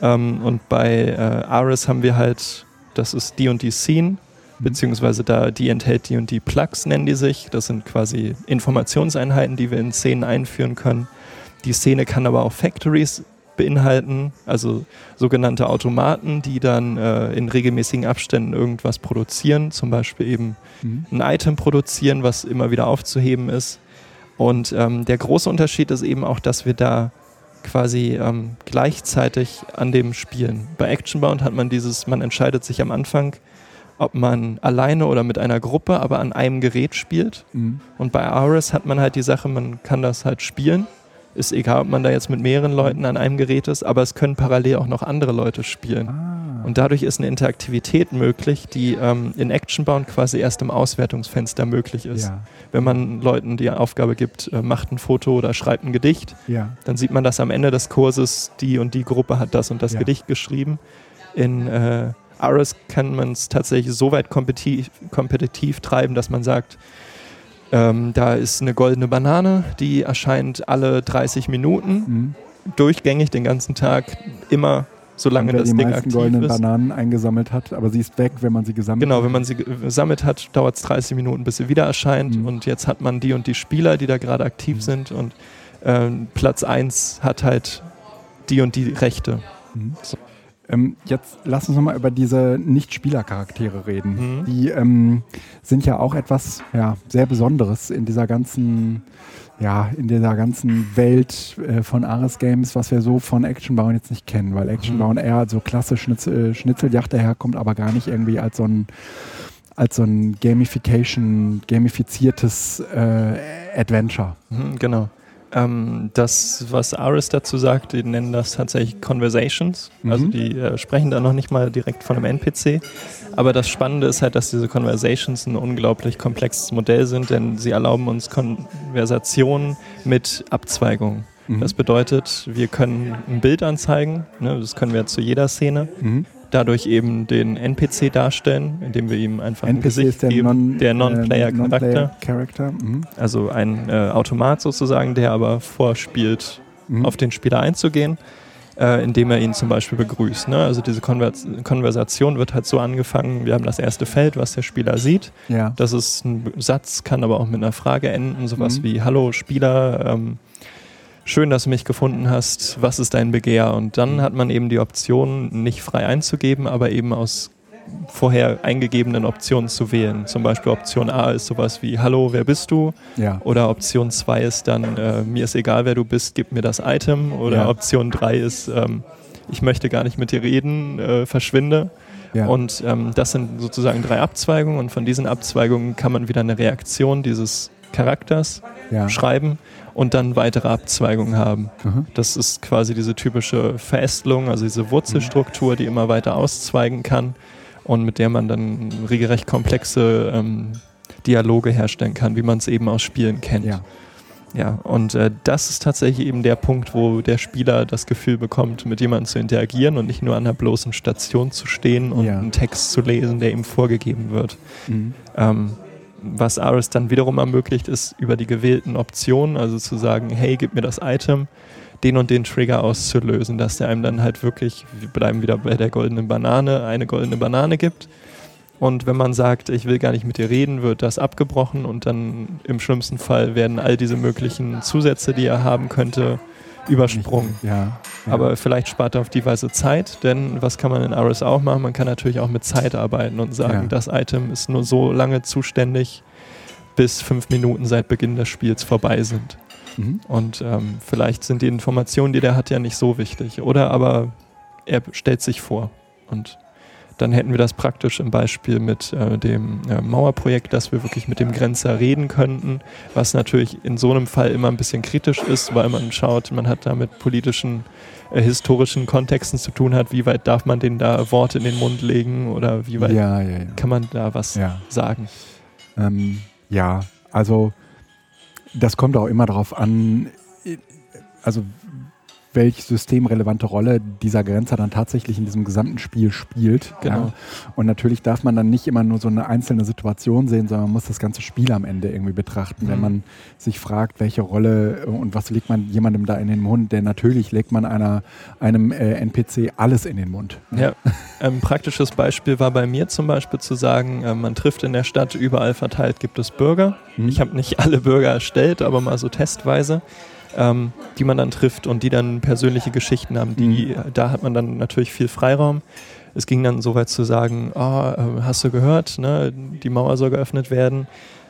Ähm, und bei äh, Ares haben wir halt, das ist die und die Scene, mhm. beziehungsweise da die enthält die und die Plugs, nennen die sich. Das sind quasi Informationseinheiten, die wir in Szenen einführen können. Die Szene kann aber auch Factories beinhalten, also sogenannte Automaten, die dann äh, in regelmäßigen Abständen irgendwas produzieren, zum Beispiel eben mhm. ein Item produzieren, was immer wieder aufzuheben ist. Und ähm, der große Unterschied ist eben auch, dass wir da quasi ähm, gleichzeitig an dem spielen. Bei Actionbound hat man dieses, man entscheidet sich am Anfang, ob man alleine oder mit einer Gruppe, aber an einem Gerät spielt. Mhm. Und bei Ares hat man halt die Sache, man kann das halt spielen ist egal, ob man da jetzt mit mehreren Leuten an einem Gerät ist, aber es können parallel auch noch andere Leute spielen. Ah. Und dadurch ist eine Interaktivität möglich, die ähm, in Actionbound quasi erst im Auswertungsfenster möglich ist. Ja. Wenn man Leuten die Aufgabe gibt, äh, macht ein Foto oder schreibt ein Gedicht, ja. dann sieht man, dass am Ende des Kurses die und die Gruppe hat das und das ja. Gedicht geschrieben. In äh, Ares kann man es tatsächlich so weit kompetitiv, kompetitiv treiben, dass man sagt, ähm, da ist eine goldene Banane, die erscheint alle 30 Minuten, mhm. durchgängig den ganzen Tag, immer solange das Ding aktiv goldenen ist. Bananen eingesammelt hat, aber sie ist weg, wenn man sie gesammelt genau, hat. Genau, wenn man sie gesammelt hat, dauert es 30 Minuten, bis sie wieder erscheint. Mhm. Und jetzt hat man die und die Spieler, die da gerade aktiv mhm. sind. Und äh, Platz 1 hat halt die und die Rechte. Mhm. So. Ähm, jetzt lass uns nochmal über diese Nicht-Spieler-Charaktere reden. Mhm. Die ähm, sind ja auch etwas ja, sehr Besonderes in dieser ganzen, ja, in dieser ganzen Welt äh, von Ares Games, was wir so von Actionbauen jetzt nicht kennen, weil Actionbauen mhm. eher so klassisch Schnitzel, Schnitzeljagd daherkommt, aber gar nicht irgendwie als so ein als so ein Gamification, gamifiziertes äh, Adventure. Mhm, genau. Ähm, das, was Aris dazu sagt, die nennen das tatsächlich Conversations. Mhm. Also die äh, sprechen da noch nicht mal direkt von einem NPC. Aber das Spannende ist halt, dass diese Conversations ein unglaublich komplexes Modell sind, denn sie erlauben uns Konversationen mit Abzweigungen. Mhm. Das bedeutet, wir können ein Bild anzeigen, ne, das können wir zu jeder Szene. Mhm dadurch eben den NPC darstellen, indem wir ihm einfach NPC ein Gesicht der geben, non, der Non-Player-Charakter. Character. Mhm. Also ein äh, Automat sozusagen, der aber vorspielt, mhm. auf den Spieler einzugehen, äh, indem er ihn zum Beispiel begrüßt. Ne? Also diese Konvers Konversation wird halt so angefangen, wir haben das erste Feld, was der Spieler sieht. Ja. Das ist ein Satz, kann aber auch mit einer Frage enden, sowas mhm. wie Hallo Spieler, ähm, schön, dass du mich gefunden hast, was ist dein Begehr? Und dann hat man eben die Option, nicht frei einzugeben, aber eben aus vorher eingegebenen Optionen zu wählen. Zum Beispiel Option A ist sowas wie Hallo, wer bist du? Ja. Oder Option 2 ist dann äh, Mir ist egal, wer du bist, gib mir das Item. Oder ja. Option 3 ist ähm, Ich möchte gar nicht mit dir reden, äh, verschwinde. Ja. Und ähm, das sind sozusagen drei Abzweigungen und von diesen Abzweigungen kann man wieder eine Reaktion dieses Charakters schreiben und dann weitere Abzweigungen haben. Mhm. Das ist quasi diese typische Verästelung, also diese Wurzelstruktur, die immer weiter auszweigen kann und mit der man dann regelrecht komplexe ähm, Dialoge herstellen kann, wie man es eben aus Spielen kennt. Ja. Ja, und äh, das ist tatsächlich eben der Punkt, wo der Spieler das Gefühl bekommt, mit jemandem zu interagieren und nicht nur an einer bloßen Station zu stehen und ja. einen Text zu lesen, der ihm vorgegeben wird. Mhm. Ähm, was Aris dann wiederum ermöglicht, ist über die gewählten Optionen, also zu sagen, hey, gib mir das Item, den und den Trigger auszulösen, dass der einem dann halt wirklich, wir bleiben wieder bei der goldenen Banane, eine goldene Banane gibt. Und wenn man sagt, ich will gar nicht mit dir reden, wird das abgebrochen und dann im schlimmsten Fall werden all diese möglichen Zusätze, die er haben könnte, übersprungen. Ja, ja. Aber vielleicht spart er auf die Weise Zeit, denn was kann man in RS auch machen? Man kann natürlich auch mit Zeit arbeiten und sagen, ja. das Item ist nur so lange zuständig, bis fünf Minuten seit Beginn des Spiels vorbei sind. Mhm. Und ähm, vielleicht sind die Informationen, die der hat, ja nicht so wichtig. Oder aber er stellt sich vor und dann hätten wir das praktisch im Beispiel mit äh, dem äh, Mauerprojekt, dass wir wirklich mit dem Grenzer reden könnten, was natürlich in so einem Fall immer ein bisschen kritisch ist, weil man schaut, man hat da mit politischen, äh, historischen Kontexten zu tun hat, wie weit darf man denen da Worte in den Mund legen oder wie weit ja, ja, ja. kann man da was sagen? Ähm, ja, also das kommt auch immer darauf an, also welche systemrelevante Rolle dieser Grenzer dann tatsächlich in diesem gesamten Spiel spielt. Genau. Ja. Und natürlich darf man dann nicht immer nur so eine einzelne Situation sehen, sondern man muss das ganze Spiel am Ende irgendwie betrachten. Mhm. Wenn man sich fragt, welche Rolle und was legt man jemandem da in den Mund, denn natürlich legt man einer, einem äh, NPC alles in den Mund. Ja, ein praktisches Beispiel war bei mir zum Beispiel zu sagen, äh, man trifft in der Stadt, überall verteilt gibt es Bürger. Mhm. Ich habe nicht alle Bürger erstellt, aber mal so testweise ähm, die man dann trifft und die dann persönliche Geschichten haben. Die, mhm. Da hat man dann natürlich viel Freiraum. Es ging dann so weit zu sagen, oh, hast du gehört, ne, die Mauer soll geöffnet werden.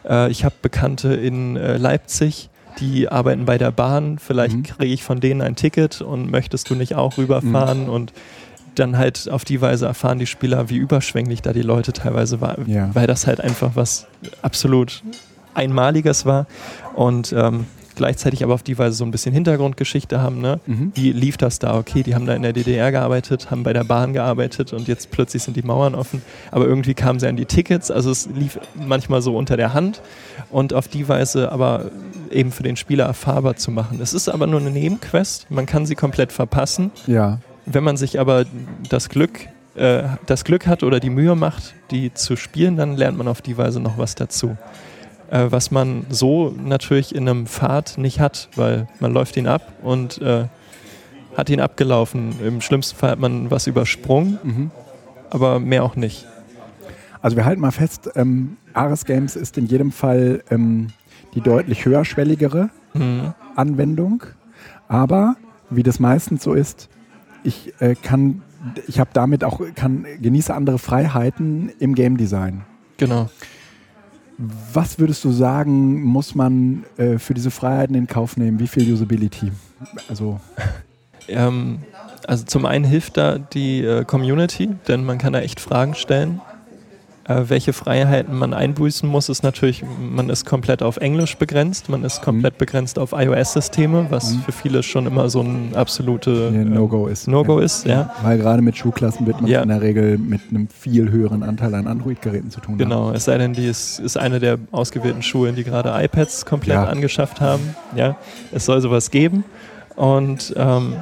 Äh, ich habe Bekannte in äh, Leipzig, die arbeiten bei der Bahn, vielleicht mhm. kriege ich von denen ein Ticket und möchtest du nicht auch rüberfahren mhm. und dann halt auf die Weise erfahren die Spieler, wie überschwänglich da die Leute teilweise waren, ja. weil das halt einfach was absolut Einmaliges war. Und ähm, gleichzeitig aber auf die Weise so ein bisschen Hintergrundgeschichte haben. Ne? Mhm. Wie lief das da? Okay, die haben da in der DDR gearbeitet, haben bei der Bahn gearbeitet und jetzt plötzlich sind die Mauern offen. Aber irgendwie kamen sie an die Tickets, also es lief manchmal so unter der Hand und auf die Weise aber eben für den Spieler erfahrbar zu machen. Es ist aber nur eine Nebenquest, man kann sie komplett verpassen. Ja. Wenn man sich aber das Glück äh, das Glück hat oder die Mühe macht, die zu spielen, dann lernt man auf die Weise noch was dazu äh, was man so natürlich in einem Pfad nicht hat, weil man läuft ihn ab und äh, hat ihn abgelaufen. Im schlimmsten Fall hat man was übersprungen, mhm. aber mehr auch nicht. Also wir halten mal fest, ähm, Ares Games ist in jedem Fall ähm, die deutlich höherschwelligere mhm. Anwendung, aber wie das meistens so ist, ich äh, kann, ich habe damit auch, kann, genieße andere Freiheiten im Game Design. Genau. Was würdest du sagen, muss man äh, für diese Freiheiten in Kauf nehmen? Wie viel Usability? Also, ähm, also zum einen hilft da die äh, Community, denn man kann da echt Fragen stellen. Äh, welche Freiheiten man einbüßen muss, ist natürlich, man ist komplett auf Englisch begrenzt, man ist komplett mhm. begrenzt auf iOS-Systeme, was mhm. für viele schon immer so ein absolute ja, No-Go äh, ist. No-Go ja. ist, ja. Weil gerade mit Schulklassen wird man ja. in der Regel mit einem viel höheren Anteil an Android-Geräten zu tun genau, haben. Genau, es sei denn, die ist, ist eine der ausgewählten Schulen, die gerade iPads komplett angeschafft haben. Ja, es soll sowas geben. Und ähm,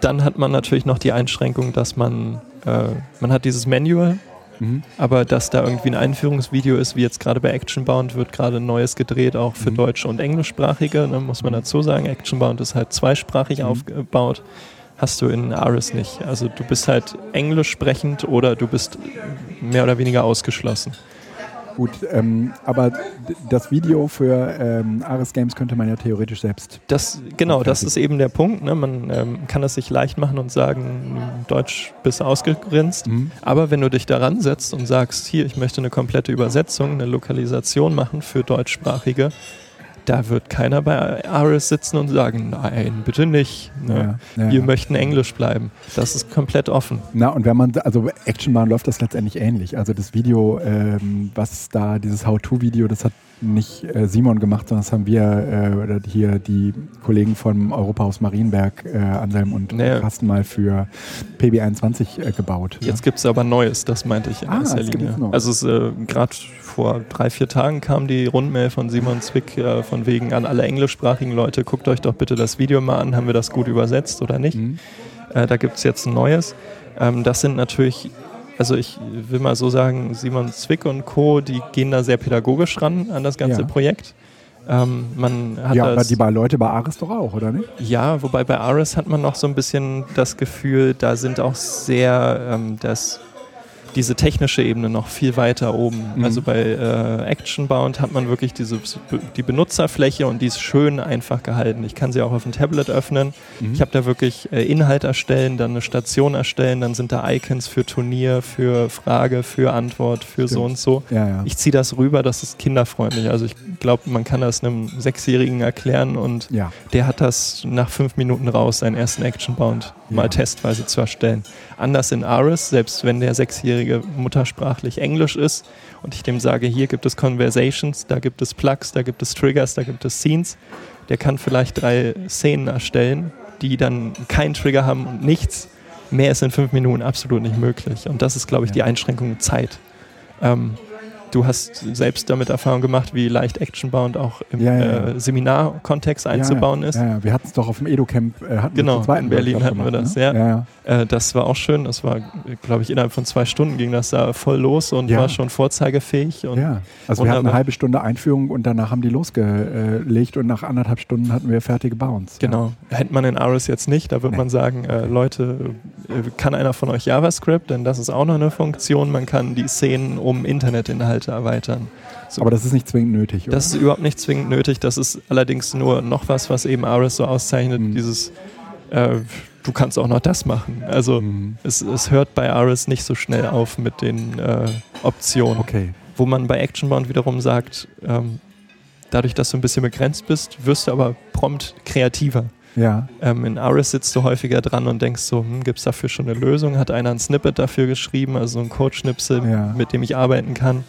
dann hat man natürlich noch die Einschränkung, dass man, äh, man hat dieses Manual, Mhm. Aber dass da irgendwie ein Einführungsvideo ist, wie jetzt gerade bei Actionbound, wird gerade ein neues gedreht, auch für mhm. deutsche und englischsprachige, ne, muss man dazu sagen. Actionbound ist halt zweisprachig mhm. aufgebaut. Hast du in Aris nicht. Also du bist halt englisch sprechend oder du bist mehr oder weniger ausgeschlossen. Gut, ähm, aber das Video für ähm, Ares Games könnte man ja theoretisch selbst. Das, genau, das ist eben der Punkt. Ne? Man ähm, kann es sich leicht machen und sagen, Deutsch bist ausgegrenzt. Mhm. Aber wenn du dich daran setzt und sagst, hier, ich möchte eine komplette Übersetzung, eine Lokalisation machen für Deutschsprachige, da wird keiner bei Aris sitzen und sagen, nein, bitte nicht. Ne? Ja, ja, Wir ja. möchten Englisch bleiben. Das ist komplett offen. Na, und wenn man, also Actionbahn läuft das letztendlich ähnlich. Also das Video, ähm, was da, dieses How-To-Video, das hat nicht äh, Simon gemacht, sondern das haben wir äh, hier die Kollegen vom Europahaus Marienberg, äh, Anselm und naja. Carsten mal für PB21 äh, gebaut. Jetzt ja? gibt es aber Neues, das meinte ich in ah, erster Linie. Also äh, gerade vor drei, vier Tagen kam die Rundmail von Simon Zwick äh, von wegen an alle englischsprachigen Leute, guckt euch doch bitte das Video mal an, haben wir das gut übersetzt oder nicht. Mhm. da gibt es jetzt ein neues. Ähm, das sind natürlich also ich will mal so sagen, Simon Zwick und Co., die gehen da sehr pädagogisch ran an das ganze ja. Projekt. Ähm, man hat ja, aber die bei Leute bei Ares doch auch, oder nicht? Ja, wobei bei Ares hat man noch so ein bisschen das Gefühl, da sind auch sehr ähm, das diese technische Ebene noch viel weiter oben. Mhm. Also bei äh, Actionbound hat man wirklich diese, die Benutzerfläche und die ist schön einfach gehalten. Ich kann sie auch auf dem Tablet öffnen. Mhm. Ich habe da wirklich äh, Inhalt erstellen, dann eine Station erstellen, dann sind da Icons für Turnier, für Frage, für Antwort, für Stimmt. so und so. Ja, ja. Ich ziehe das rüber, das ist kinderfreundlich. Also ich glaube, man kann das einem Sechsjährigen erklären und ja. der hat das nach fünf Minuten raus, seinen ersten Actionbound mal testweise zu erstellen. Anders in Aris, selbst wenn der Sechsjährige muttersprachlich Englisch ist und ich dem sage, hier gibt es Conversations, da gibt es Plugs, da gibt es Triggers, da gibt es Scenes, der kann vielleicht drei Szenen erstellen, die dann keinen Trigger haben und nichts. Mehr ist in fünf Minuten absolut nicht möglich. Und das ist, glaube ich, die Einschränkung Zeit. Ähm, Du hast selbst damit Erfahrung gemacht, wie leicht Actionbound auch im ja, ja, äh, Seminarkontext einzubauen ist. Ja, wir hatten es doch auf dem Edo-Camp. Äh, genau, in Berlin hatten wir das. Ne? Ja. Äh, das war auch schön. Das war, glaube ich, innerhalb von zwei Stunden ging das da voll los und war schon vorzeigefähig. Und ja, also wir hatten eine halbe Stunde Einführung und danach haben die losgelegt und nach anderthalb Stunden hatten wir fertige Bounds. Genau. Hätte man in Aris jetzt nicht, da würde nee. man sagen, äh, Leute, äh, kann einer von euch JavaScript? Denn das ist auch noch eine Funktion. Man kann die Szenen um Internetinhalte Inhalte erweitern. So. Aber das ist nicht zwingend nötig, oder? Das ist überhaupt nicht zwingend nötig. Das ist allerdings nur noch was, was eben Aris so auszeichnet. Mhm. Dieses, äh, du kannst auch noch das machen. Also mhm. es, es, hört bei Aris nicht so schnell auf mit den äh, Optionen. Okay. Wo man bei Actionbound wiederum sagt, ähm, dadurch, dass du ein bisschen begrenzt bist, wirst du aber prompt kreativer. Ja. Ähm, in Aris sitzt du häufiger dran und denkst so, hm, gibt es dafür schon eine Lösung? Hat einer ein Snippet dafür geschrieben, also ein Code-Schnipsel, ja. mit dem ich arbeiten kann?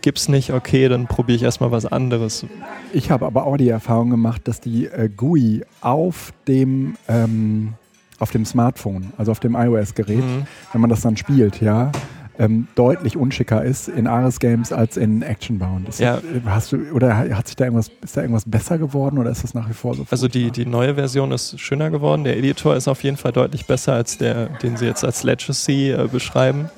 Gibt es nicht, okay, dann probiere ich erstmal was anderes. Ich habe aber auch die Erfahrung gemacht, dass die äh, GUI auf dem ähm, auf dem Smartphone, also auf dem iOS-Gerät, mhm. wenn man das dann spielt, ja, ähm, deutlich unschicker ist in Ares Games als in Actionbound. Ist ja. Das, hast du, oder hat sich da irgendwas, ist da irgendwas besser geworden oder ist das nach wie vor so? Also die, die neue Version ist schöner geworden. Der Editor ist auf jeden Fall deutlich besser als der, den sie jetzt als Legacy äh, beschreiben.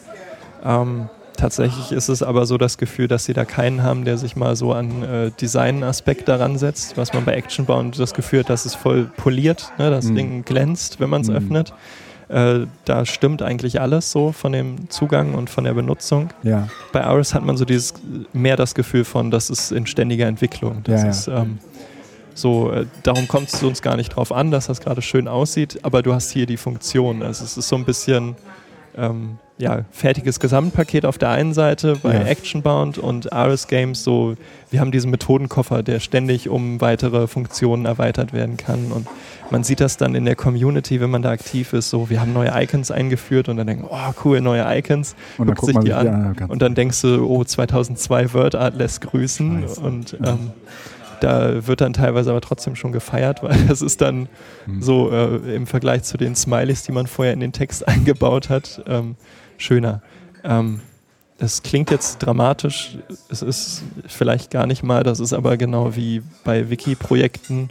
Ähm, tatsächlich ist es aber so das Gefühl, dass sie da keinen haben, der sich mal so an äh, Design-Aspekt daran setzt, was man bei Actionbound das Gefühl hat, dass es voll poliert, ne? das mhm. Ding glänzt, wenn man es mhm. öffnet. Äh, da stimmt eigentlich alles so von dem Zugang und von der Benutzung. Ja. Bei Iris hat man so dieses mehr das Gefühl von, das ist in ständiger Entwicklung. Das ja, ist ähm, so, äh, darum kommt es uns gar nicht drauf an, dass das gerade schön aussieht, aber du hast hier die Funktion. Also es ist so ein bisschen ähm, ja, fertiges Gesamtpaket auf der einen Seite bei ja. Actionbound und Aris Games so, wir haben diesen Methodenkoffer, der ständig um weitere Funktionen erweitert werden kann und man sieht das dann in der Community, wenn man da aktiv ist, so, wir haben neue Icons eingeführt und dann denken, oh cool, neue Icons, und dann guckt sich die an ja, und dann denkst du, oh 2002 WordArt lässt grüßen Scheiße. und ähm, da wird dann teilweise aber trotzdem schon gefeiert, weil das ist dann mhm. so äh, im Vergleich zu den Smileys, die man vorher in den Text eingebaut hat, ähm, schöner. Ähm, es klingt jetzt dramatisch, es ist vielleicht gar nicht mal, das ist aber genau wie bei Wiki-Projekten,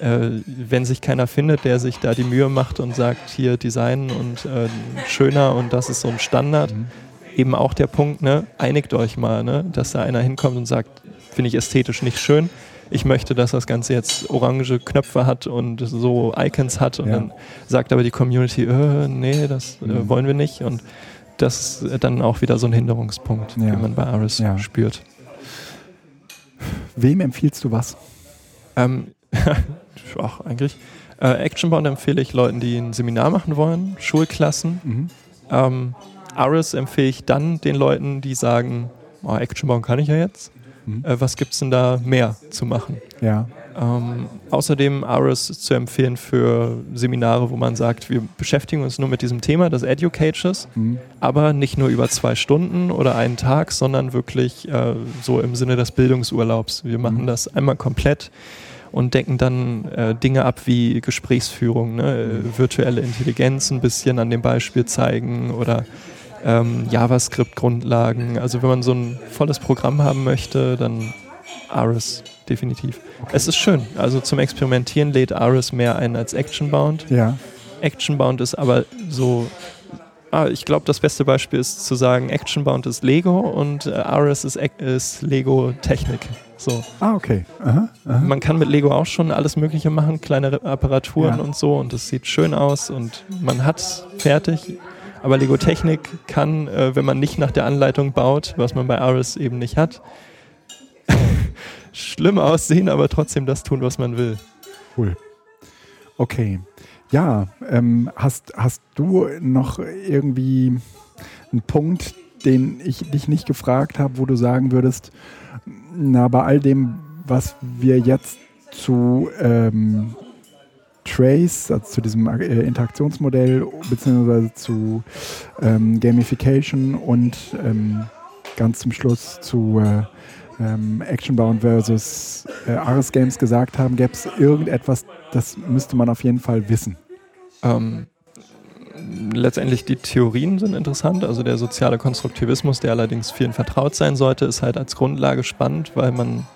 äh, wenn sich keiner findet, der sich da die Mühe macht und sagt, hier Design und äh, schöner und das ist so ein Standard. Mhm. Eben auch der Punkt, ne, einigt euch mal, ne, dass da einer hinkommt und sagt, finde ich ästhetisch nicht schön. Ich möchte, dass das Ganze jetzt orange Knöpfe hat und so Icons hat. Und ja. dann sagt aber die Community, äh, nee, das äh, mhm. wollen wir nicht. Und das ist dann auch wieder so ein Hinderungspunkt, ja. den man bei Aris ja. spürt. Wem empfiehlst du was? Ähm, ach, eigentlich. Äh, Actionbound empfehle ich Leuten, die ein Seminar machen wollen, Schulklassen. Mhm. Ähm, Aris empfehle ich dann den Leuten, die sagen, oh, Actionbound kann ich ja jetzt Mhm. Äh, was gibt es denn da mehr zu machen? Ja. Ähm, außerdem Aris zu empfehlen für Seminare, wo man sagt, wir beschäftigen uns nur mit diesem Thema des Educators, mhm. aber nicht nur über zwei Stunden oder einen Tag, sondern wirklich äh, so im Sinne des Bildungsurlaubs. Wir machen mhm. das einmal komplett und decken dann äh, Dinge ab wie Gesprächsführung, ne? Mhm. virtuelle Intelligenz ein bisschen an dem Beispiel zeigen oder ähm, JavaScript-Grundlagen. Also wenn man so ein volles Programm haben möchte, dann Aris definitiv. Okay. Es ist schön. Also zum Experimentieren lädt Aris mehr ein als Actionbound. Ja. Actionbound ist aber so. Ah, ich glaube, das beste Beispiel ist zu sagen, Actionbound ist Lego und äh, Aris ist, ist Lego Technik. So. Ah, okay. Aha, aha. Man kann mit Lego auch schon alles Mögliche machen, kleine Apparaturen ja. und so und es sieht schön aus und man hat es fertig. Aber Lego Technik kann, äh, wenn man nicht nach der Anleitung baut, was man bei Aris eben nicht hat, schlimm aussehen, aber trotzdem das tun, was man will. Cool. Okay. Ja, ähm, hast, hast du noch irgendwie einen Punkt, den ich dich nicht gefragt habe, wo du sagen würdest, na, bei all dem, was wir jetzt zu ähm, Trace, also zu diesem äh, Interaktionsmodell, beziehungsweise zu ähm, Gamification und ähm, ganz zum Schluss zu äh, ähm, Actionbound versus äh, Ares Games gesagt haben, gäbe es irgendetwas, das müsste man auf jeden Fall wissen. Ähm, letztendlich die Theorien sind interessant. Also der soziale Konstruktivismus, der allerdings vielen vertraut sein sollte, ist halt als Grundlage spannend, weil man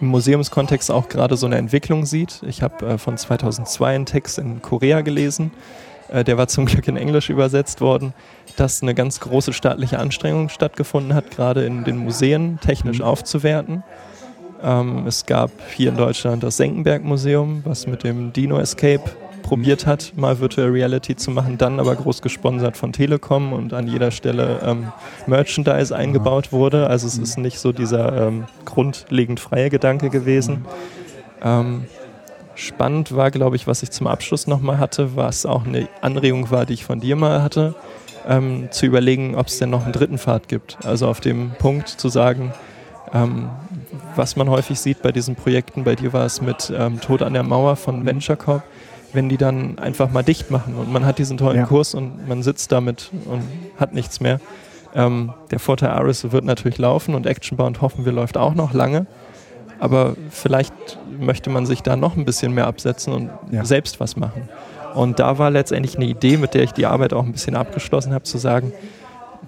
im Museumskontext auch gerade so eine Entwicklung sieht. Ich habe äh, von 2002 einen Text in Korea gelesen, äh, der war zum Glück in Englisch übersetzt worden, dass eine ganz große staatliche Anstrengung stattgefunden hat, gerade in den Museen technisch mhm. aufzuwerten. Ähm, es gab hier in Deutschland das Senckenberg-Museum, was mit dem Dino Escape probiert hat, mal Virtual Reality zu machen, dann aber groß gesponsert von Telekom und an jeder Stelle ähm, Merchandise eingebaut wurde. Also es ist nicht so dieser ähm, grundlegend freie Gedanke gewesen. Ähm, spannend war, glaube ich, was ich zum Abschluss nochmal hatte, was auch eine Anregung war, die ich von dir mal hatte, ähm, zu überlegen, ob es denn noch einen dritten Pfad gibt. Also auf dem Punkt zu sagen, ähm, was man häufig sieht bei diesen Projekten, bei dir war es mit ähm, Tod an der Mauer von Venture Corp, wenn die dann einfach mal dicht machen und man hat diesen tollen ja. Kurs und man sitzt damit und hat nichts mehr. Ähm, der Vorteil Aris wird natürlich laufen und Actionbound hoffen wir läuft auch noch lange. Aber vielleicht möchte man sich da noch ein bisschen mehr absetzen und ja. selbst was machen. Und da war letztendlich eine Idee, mit der ich die Arbeit auch ein bisschen abgeschlossen habe, zu sagen,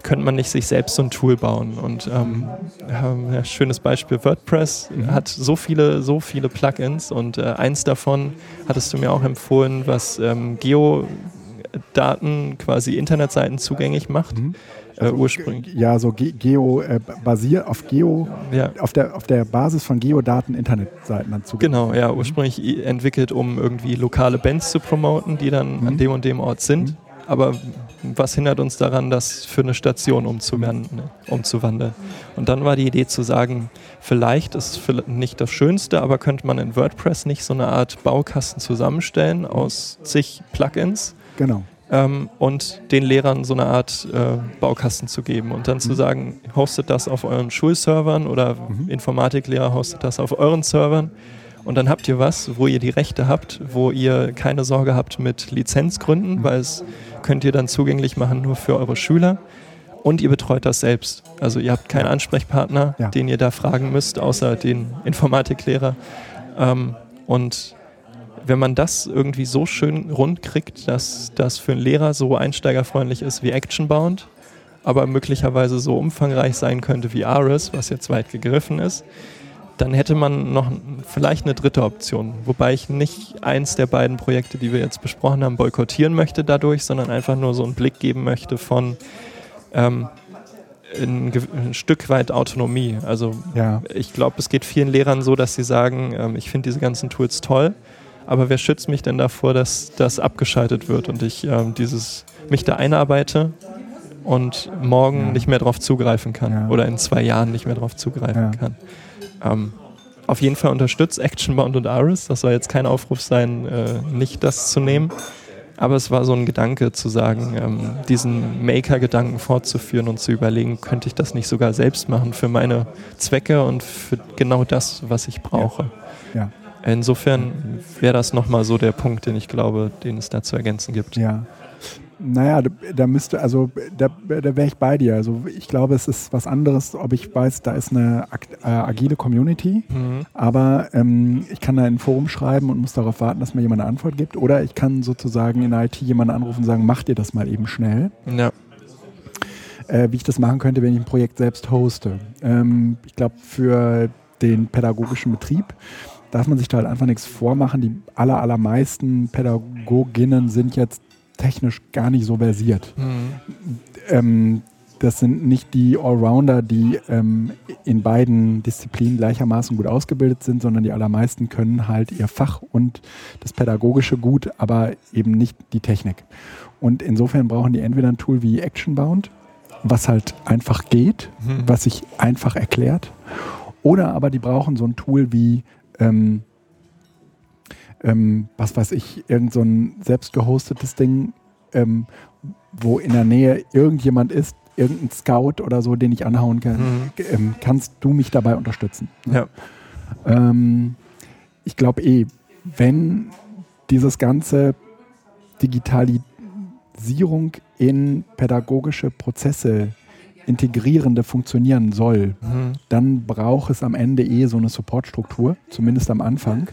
könnte man nicht sich selbst so ein Tool bauen? Und ähm, ja, schönes Beispiel, WordPress mhm. hat so viele, so viele Plugins und äh, eins davon hattest du mir auch empfohlen, was ähm, Geodaten quasi Internetseiten zugänglich macht. Mhm. Äh, also, ursprünglich. Ja, so Ge Geo äh, basiert auf Geo, ja. auf, der, auf der Basis von Geodaten Internetseiten dann zugänglich. Genau, ja, mhm. ursprünglich entwickelt, um irgendwie lokale Bands zu promoten, die dann mhm. an dem und dem Ort sind. Aber was hindert uns daran, das für eine Station umzuwandeln, ne, umzuwandeln? Und dann war die Idee zu sagen, vielleicht ist es nicht das Schönste, aber könnte man in WordPress nicht so eine Art Baukasten zusammenstellen aus zig Plugins? Genau. Ähm, und den Lehrern so eine Art äh, Baukasten zu geben und dann mhm. zu sagen, hostet das auf euren Schulservern oder mhm. Informatiklehrer hostet das auf euren Servern und dann habt ihr was, wo ihr die Rechte habt, wo ihr keine Sorge habt mit Lizenzgründen, mhm. weil es könnt ihr dann zugänglich machen nur für eure Schüler. Und ihr betreut das selbst. Also ihr habt keinen Ansprechpartner, ja. den ihr da fragen müsst, außer den Informatiklehrer. Ähm, und wenn man das irgendwie so schön rund kriegt, dass das für einen Lehrer so einsteigerfreundlich ist wie Actionbound, aber möglicherweise so umfangreich sein könnte wie Aris, was jetzt weit gegriffen ist, dann hätte man noch vielleicht eine dritte Option. Wobei ich nicht eins der beiden Projekte, die wir jetzt besprochen haben, boykottieren möchte dadurch, sondern einfach nur so einen Blick geben möchte von ähm, ein, ein, Stück weit Autonomie. Also ja. ich glaube, es geht vielen Lehrern so, dass sie sagen, ähm, ich finde diese ganzen Tools toll, aber wer schützt mich denn davor, dass das abgeschaltet wird und ich ähm, dieses mich da einarbeite und morgen ja. nicht mehr darauf zugreifen kann ja. oder in zwei Jahren nicht mehr darauf zugreifen kann. Ähm, auf jeden Fall unterstützt Actionbound und Aris. Das soll jetzt kein Aufruf sein, äh, nicht das zu nehmen. Aber es war so ein Gedanke zu sagen, ähm, diesen Maker-Gedanken fortzuführen und zu überlegen, könnte ich das nicht sogar selbst machen für meine Zwecke und für genau das, was ich brauche. Ja. ja. Insofern wäre das nochmal so der Punkt, den ich glaube, den es da zu ergänzen gibt. Ja. Naja, da, da müsste, also da, da wäre ich bei dir. Also ich glaube, es ist was anderes, ob ich weiß, da ist eine äh, agile Community, mhm. aber ähm, ich kann da in ein Forum schreiben und muss darauf warten, dass mir jemand eine Antwort gibt. Oder ich kann sozusagen in IT jemanden anrufen und sagen, mach dir das mal eben schnell. Ja. Äh, wie ich das machen könnte, wenn ich ein Projekt selbst hoste. Ähm, ich glaube, für den pädagogischen Betrieb darf man sich da halt einfach nichts vormachen. Die aller, allermeisten Pädagoginnen sind jetzt technisch gar nicht so versiert. Mhm. Ähm, das sind nicht die Allrounder, die ähm, in beiden Disziplinen gleichermaßen gut ausgebildet sind, sondern die allermeisten können halt ihr Fach und das Pädagogische gut, aber eben nicht die Technik. Und insofern brauchen die entweder ein Tool wie Actionbound, was halt einfach geht, mhm. was sich einfach erklärt, oder aber die brauchen so ein Tool wie ähm, ähm, was weiß ich, irgend so ein selbst gehostetes Ding, ähm, wo in der Nähe irgendjemand ist, irgendein Scout oder so, den ich anhauen kann, mhm. ähm, kannst du mich dabei unterstützen. Ja. Ähm, ich glaube eh, wenn dieses ganze Digitalisierung in pädagogische Prozesse integrierende funktionieren soll, mhm. dann braucht es am Ende eh so eine Supportstruktur, zumindest am Anfang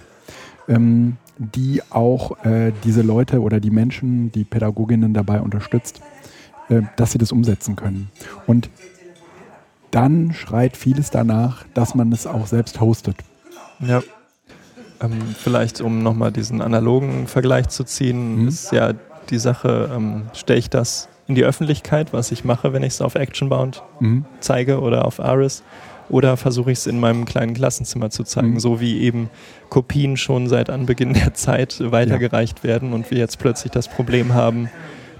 ähm, die auch äh, diese Leute oder die Menschen, die Pädagoginnen dabei unterstützt, äh, dass sie das umsetzen können. Und dann schreit vieles danach, dass man es auch selbst hostet. Ja. Ähm, vielleicht, um nochmal diesen analogen Vergleich zu ziehen, mhm. ist ja die Sache, ähm, stelle ich das in die Öffentlichkeit, was ich mache, wenn ich es auf Actionbound mhm. zeige oder auf Aris oder versuche ich es in meinem kleinen Klassenzimmer zu zeigen, mhm. so wie eben Kopien schon seit Anbeginn der Zeit weitergereicht ja. werden und wir jetzt plötzlich das Problem haben,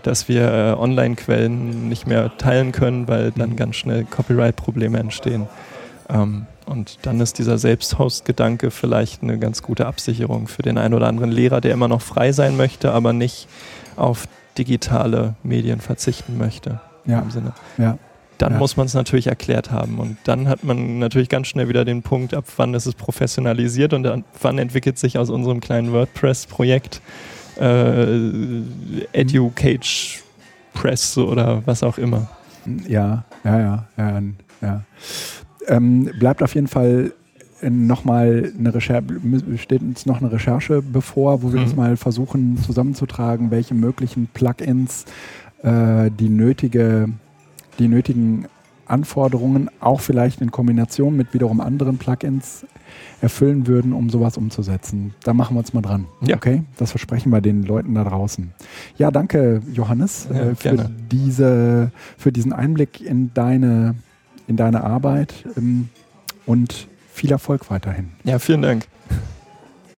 dass wir äh, Online-Quellen nicht mehr teilen können, weil dann mhm. ganz schnell Copyright-Probleme entstehen. Ähm, und dann ist dieser Selbsthost-Gedanke vielleicht eine ganz gute Absicherung für den einen oder anderen Lehrer, der immer noch frei sein möchte, aber nicht auf digitale Medien verzichten möchte. Ja. Im Sinne. Ja dann ja. muss man es natürlich erklärt haben. Und dann hat man natürlich ganz schnell wieder den Punkt, ab wann ist es professionalisiert und ab wann entwickelt sich aus unserem kleinen WordPress-Projekt äh, Educage Press oder was auch immer. Ja, ja, ja, ja. ja. Ähm, bleibt auf jeden Fall nochmal eine Recherche, steht uns noch eine Recherche bevor, wo wir mhm. uns mal versuchen zusammenzutragen, welche möglichen Plugins äh, die nötige die nötigen Anforderungen auch vielleicht in Kombination mit wiederum anderen Plugins erfüllen würden, um sowas umzusetzen. Da machen wir uns mal dran. Ja. Okay? Das versprechen wir den Leuten da draußen. Ja, danke, Johannes, ja, äh, für, diese, für diesen Einblick in deine, in deine Arbeit ähm, und viel Erfolg weiterhin. Ja, vielen Dank.